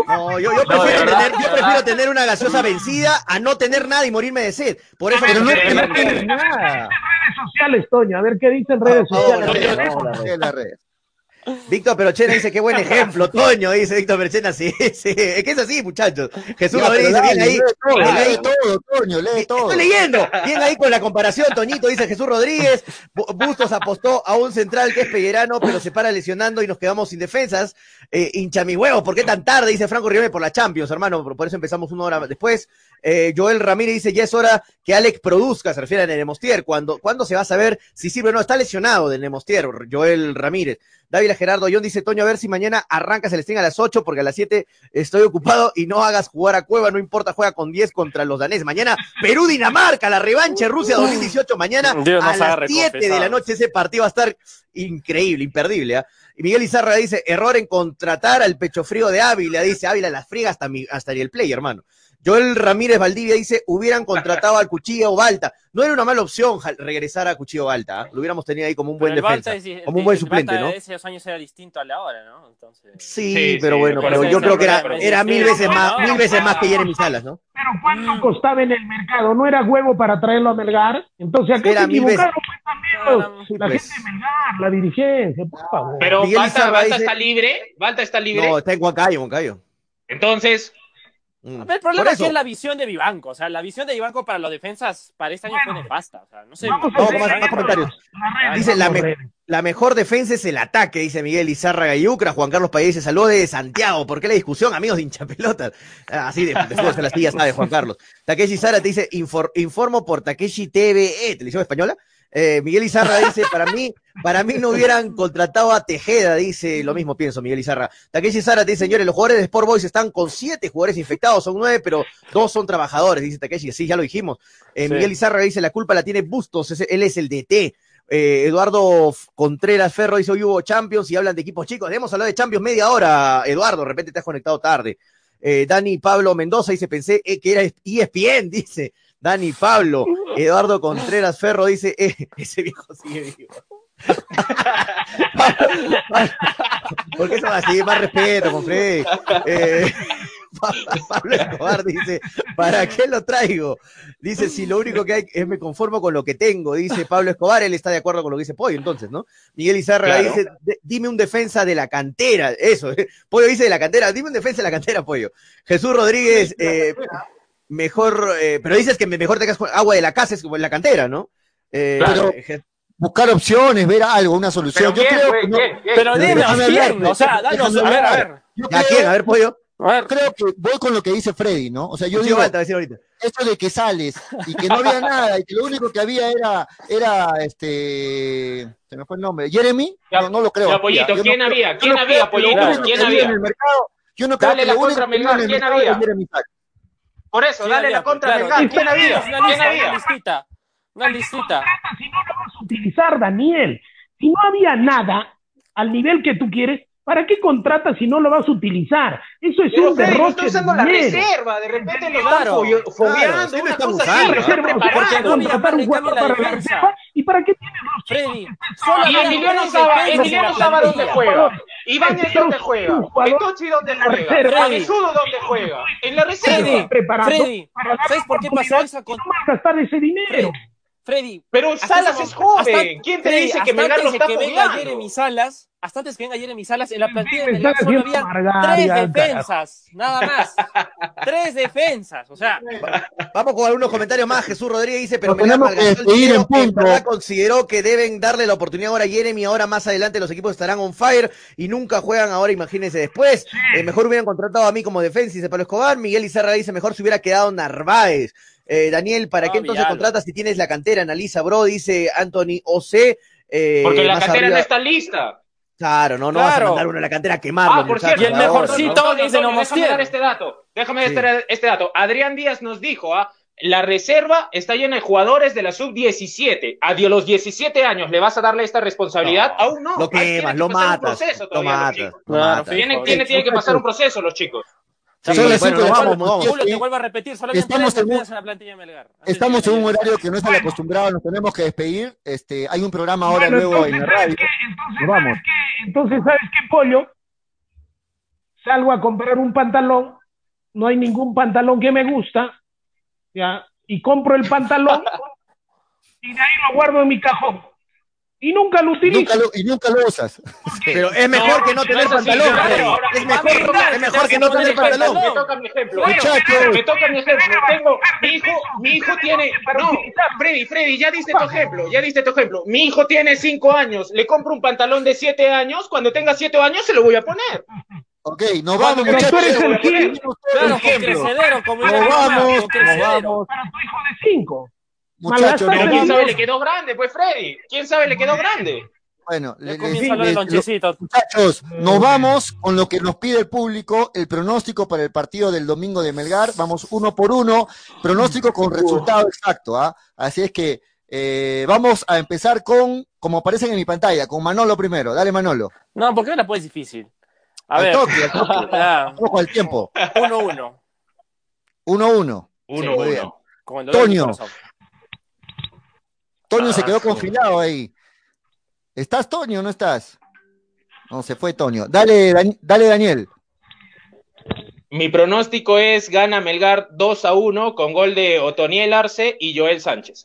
no, yo, yo, prefiero, tener, yo prefiero tener una gaseosa vencida a no tener nada y morirme de sed. Por eso pero no es que no nada. redes sociales, Toño, a ver qué dicen redes sociales. Víctor Perochena dice, qué buen ejemplo, *laughs* Toño, dice Víctor Perochena, sí, sí, es que es así, muchachos. Jesús Rodríguez dice, bien ahí, lee ahí todo, Toño, lee todo. Estoy leyendo, bien ahí con la comparación, *laughs* Toñito, dice Jesús Rodríguez, Bustos apostó a un central que es Pellerano, pero se para lesionando y nos quedamos sin defensas. Eh, hincha mi huevo, ¿por qué tan tarde? Dice Franco Riome por la Champions, hermano, por eso empezamos una hora después. Eh, Joel Ramírez dice, ya es hora que Alex produzca, se refiere a Nemostier. ¿Cuándo, ¿Cuándo se va a saber si sirve o no? Está lesionado de Nemostier, Joel Ramírez. David Gerardo John dice, Toño, a ver si mañana arranca Celestín a las 8, porque a las 7 estoy ocupado y no hagas jugar a Cueva, no importa, juega con 10 contra los daneses. Mañana, Perú-Dinamarca, la revancha Rusia 2018, mañana a las 7 de la noche ese partido va a estar increíble, imperdible. ¿ah? Y Miguel Izarra dice, error en contratar al pecho frío de Ávila, dice Ávila, las friega hasta, mi, hasta el play, hermano. Joel Ramírez Valdivia dice, hubieran *laughs* contratado al Cuchillo Balta. No era una mala opción regresar a Cuchillo Balta, ¿ah? lo hubiéramos tenido ahí como un buen defensa, como un buen suplente, ¿no? Esos años era distinto a la hora, ¿no? Entonces... Sí, pero bueno, pero yo creo que era, era mil veces más, mil veces más que Jeremy Salas, ¿no? Pero ¿cuánto mm. costaba en el mercado? ¿No era huevo para traerlo a Melgar? Entonces acá era se equivocaron pues, también la gente de Melgar, la dirigencia, por favor. Pero Balta, Balta está libre, Balta está libre. No, está en Huancayo, Huancayo. Entonces, Mm. el problema es la visión de Vivanco. O sea, la visión de Vivanco para los defensas para este año fue nefasta. O sea, no sé. No, más, comentarios. Dice, la, mejor defensa es el ataque, dice Miguel Izarra Gayucra. Juan Carlos País saludos de Santiago. ¿Por qué la discusión, amigos de hinchapelotas? Ah, así de, de, las sillas, sabe Juan Carlos. Takeshi Sara te dice, informo por Takeshi TVE, televisión española. Eh, Miguel Izarra dice, para mí, para mí no hubieran contratado a Tejeda, dice, lo mismo pienso, Miguel Izarra. Takeshi Izarra dice, señores, los jugadores de Sport Boys están con siete jugadores infectados, son nueve, pero dos son trabajadores, dice Takeshi, sí, ya lo dijimos. Eh, Miguel Izarra dice, la culpa la tiene Bustos, él es el DT. Eh, Eduardo Contreras Ferro dice, hoy hubo Champions y hablan de equipos chicos. Debemos hablar de Champions media hora, Eduardo, de repente te has conectado tarde. Dani Pablo Mendoza dice, pensé que era ESPN, *laughs* dice. Dani Pablo, Eduardo Contreras Ferro dice, eh, ese viejo sigue vivo. *laughs* ¿Por qué eso así? Más respeto, con Eh, *laughs* Pablo Escobar dice, ¿para qué lo traigo? Dice, si lo único que hay es me conformo con lo que tengo, dice Pablo Escobar, él está de acuerdo con lo que dice Pollo, entonces, ¿no? Miguel Izarra dice, dime un defensa de la cantera, eso, Pollo dice de la cantera, dime un defensa de la cantera, Pollo. Jesús Rodríguez, eh, mejor, eh, pero dices que mejor tengas agua de la casa es como en la cantera, ¿no? Eh, buscar opciones, ver algo, una solución. Pero yo creo que pero dime, o sea, danos, a ver, a ver. ¿A quién? A ver, pollo. A ver. Creo que voy con lo que dice Freddy, ¿no? O sea, yo digo, esto de que sales y que no había *laughs* nada y que lo único que había era, era este, se me fue el nombre, Jeremy, no, no lo creo. Ya, pollito, ¿quién había? ¿Quién había, pollito? ¿Quién había? En el mercado, yo no creo Dale que la contra ¿quién había? Por eso, dale la contra claro. ¿Quién había? ¿Quién había? Una listita. Si no lo vas a utilizar, Daniel. Si no había nada al nivel que tú quieres, ¿Para qué contratas si no lo vas a utilizar? Eso es un derroche. No está usando la reserva, de repente lo claro, están fogueando, una cosa así, porque no contratar un jugador para la reserva. Y para qué tienes los Freddy, solo y Emiliano Saba, Emiliano Saba dónde juega, Iván dónde juega, Etochi dónde juega, Avisudo dónde juega, en la reserva. Freddy, ¿sabes por qué pasó esa. No vas a gastar ese dinero. Freddy. Pero Salas es joven. ¿Quién te dice que Melgar lo está que venga Jeremy Salas, hasta antes que venga Jeremy Salas, en la plantilla de Melgar solo había tres defensas, nada más. *laughs* tres defensas, o sea. Vamos con algunos comentarios más. Jesús Rodríguez dice, pero Melgar malgastó consideró que deben darle la oportunidad ahora a Jeremy, ahora más adelante los equipos estarán on fire y nunca juegan ahora, imagínense después. Eh, mejor hubieran contratado a mí como defensa, dice Pablo Escobar. Miguel Izarra dice, mejor se hubiera quedado Narváez. Eh, Daniel, ¿para qué entonces contratas si tienes la cantera? Analiza, bro, dice Anthony O.C. Eh, Porque la cantera no está lista. Claro, no, no vas a mandar uno a la cantera a quemarlo. Ah, por cierto, y el mejorcito es de Déjame dar este dato. Déjame dar este dato. Adrián Díaz nos dijo, ¿ah? La reserva está llena de jugadores de la sub-17. A los 17 años le vas a darle esta responsabilidad. Aún no. Lo quemas, lo matas. Lo matas. Tienen, tiene que pasar un proceso los chicos. Sí, bueno, vamos, vamos. te vuelvo a repetir, estamos en, un, en la plantilla Melgar. Estamos en un horario que no están acostumbrados, nos tenemos que despedir. Este, hay un programa ahora nuevo en la radio. entonces, vamos. entonces, ¿sabes qué, Pollo? Salgo a comprar un pantalón, no hay ningún pantalón que me gusta, ¿ya? Y compro el pantalón *laughs* y de ahí lo guardo en mi cajón. Y nunca lo utilizas. y nunca lo usas. Pero es mejor que no tener pantalón. es mejor, es mejor que no tener pantalón. Me toca mi ejemplo. Me toca mi ejemplo. Tengo, mi hijo, mi hijo tiene. No, Freddy, Freddy, ya diste tu ejemplo. Ya diste tu ejemplo. Mi hijo tiene cinco años. Le compro un pantalón de siete años. Cuando tenga siete años se lo voy a poner. Ok, nos vamos, pero muchachos. Tú eres el 100. Claro, como nos vamos, nos vamos. Para tu hijo de 5. Muchacho, Pero quién sabe le quedó grande, pues Freddy. ¿Quién sabe le quedó grande? Bueno, le, les, muchachos, nos vamos con lo que nos pide el público, el pronóstico para el partido del domingo de Melgar. Vamos uno por uno, pronóstico con resultado exacto. ¿ah? Así es que eh, vamos a empezar con, como aparecen en mi pantalla, con Manolo primero. Dale, Manolo. No, porque ahora pues es difícil. A ver. Toque, al toque. *laughs* Ojo al tiempo. 1-1. 1-1. 1-1. Antonio, Toño. Toño se Ah, quedó sí. confilado ahí. ¿Estás, Toño, o no estás? No, se fue Toño. Dale, Dan- dale Daniel. Mi pronóstico es gana Melgar 2 a 1 con gol de Otoniel Arce y Joel Sánchez.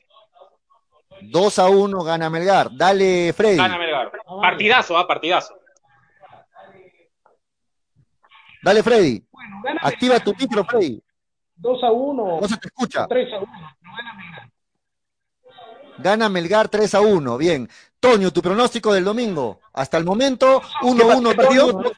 2 a 1 gana Melgar. Dale, Freddy. Gana Melgar. Partidazo, ah, partidazo. Dale, Freddy. Bueno, gana Activa tu micro, Freddy. 2 a 1 No se te escucha. 3 a 1. Pero gana Melgar. Gana Melgar 3 a 1. Bien. Toño, tu pronóstico del domingo. Hasta el momento, 1 a 1 qué partido? Toño,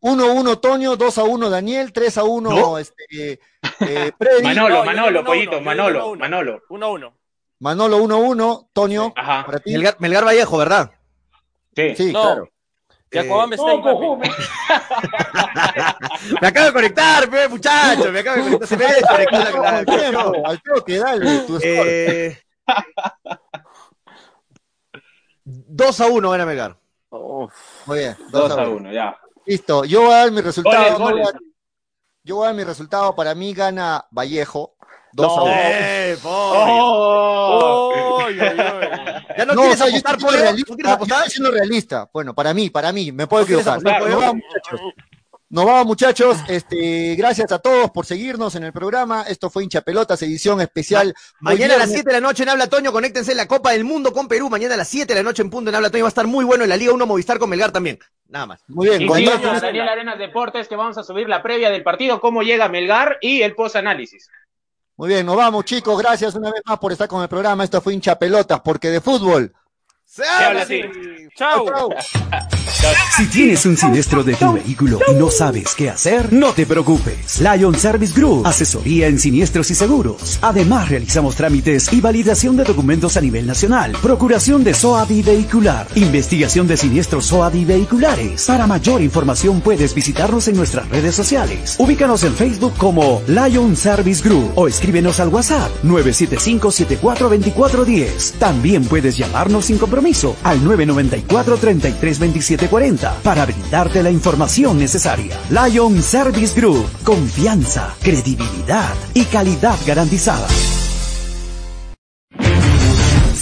1 a 1 Toño, 2 a 1 Daniel, 3 a 1 ¿No? este, eh, Freddy. Manolo, Manolo, pollito, Manolo. Manolo. 1-1. Manolo 1 a 1. Toño, Ajá. para ti. Melgar, Melgar Vallejo, ¿verdad? Sí. Sí, No. claro. Yacobán No, cojume. *laughs* Me acabo de conectar, pe, muchacho. Me acabo de conectar. Se me *laughs* Al toque, dale. Tu score. Eh, 2 a 1 gana Melgar. Uf. Muy bien. 2 2 a 1, ya. Listo. Yo voy a dar mi resultado. Goles, no a- goles. yo voy a dar mi resultado. Para mí gana Vallejo. 2 a No. 1. Eh. ¡Oh! Oy. ¿Ya no, No, quieres o sea, yo apostar, pollo? realista, ¿No quieres yo apostar? estoy siendo realista. Bueno, para mí, para mí, me puedo ¿No quieres equivocar. Nos vamos, muchachos. Muchachos. Este, gracias a todos por seguirnos en el programa. Esto fue Hincha Pelotas, edición especial. Mañana a las viernes. 7 de la noche en Habla Toño, conéctense en la Copa del Mundo con Perú. Mañana a las 7 de la noche en punto en Habla Toño. Va a estar muy bueno en la Liga 1 Movistar con Melgar también. Nada más. Muy bien, Y con Daniel Arenas Deportes que vamos a subir la previa del partido, cómo llega Melgar y el post-análisis. Muy bien, nos vamos, chicos. Gracias una vez más por estar con el programa. Esto fue Hincha Pelotas, porque de fútbol. ¡Se habla así! Si tienes un siniestro de tu vehículo y no sabes qué hacer, no te preocupes. Lion Service Group, asesoría en siniestros y seguros. Además, realizamos trámites y validación de documentos a nivel nacional, procuración de SOADI vehicular, investigación de siniestros SOADI vehiculares. Para mayor información puedes visitarnos en nuestras redes sociales. Ubícanos en Facebook como Lion Service Group o escríbenos al WhatsApp 975-742410. También puedes llamarnos sin compromiso al 994-332740 para brindarte la información necesaria. Lion Service Group, confianza, credibilidad y calidad garantizada.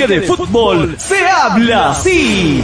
porque de fútbol se habla así.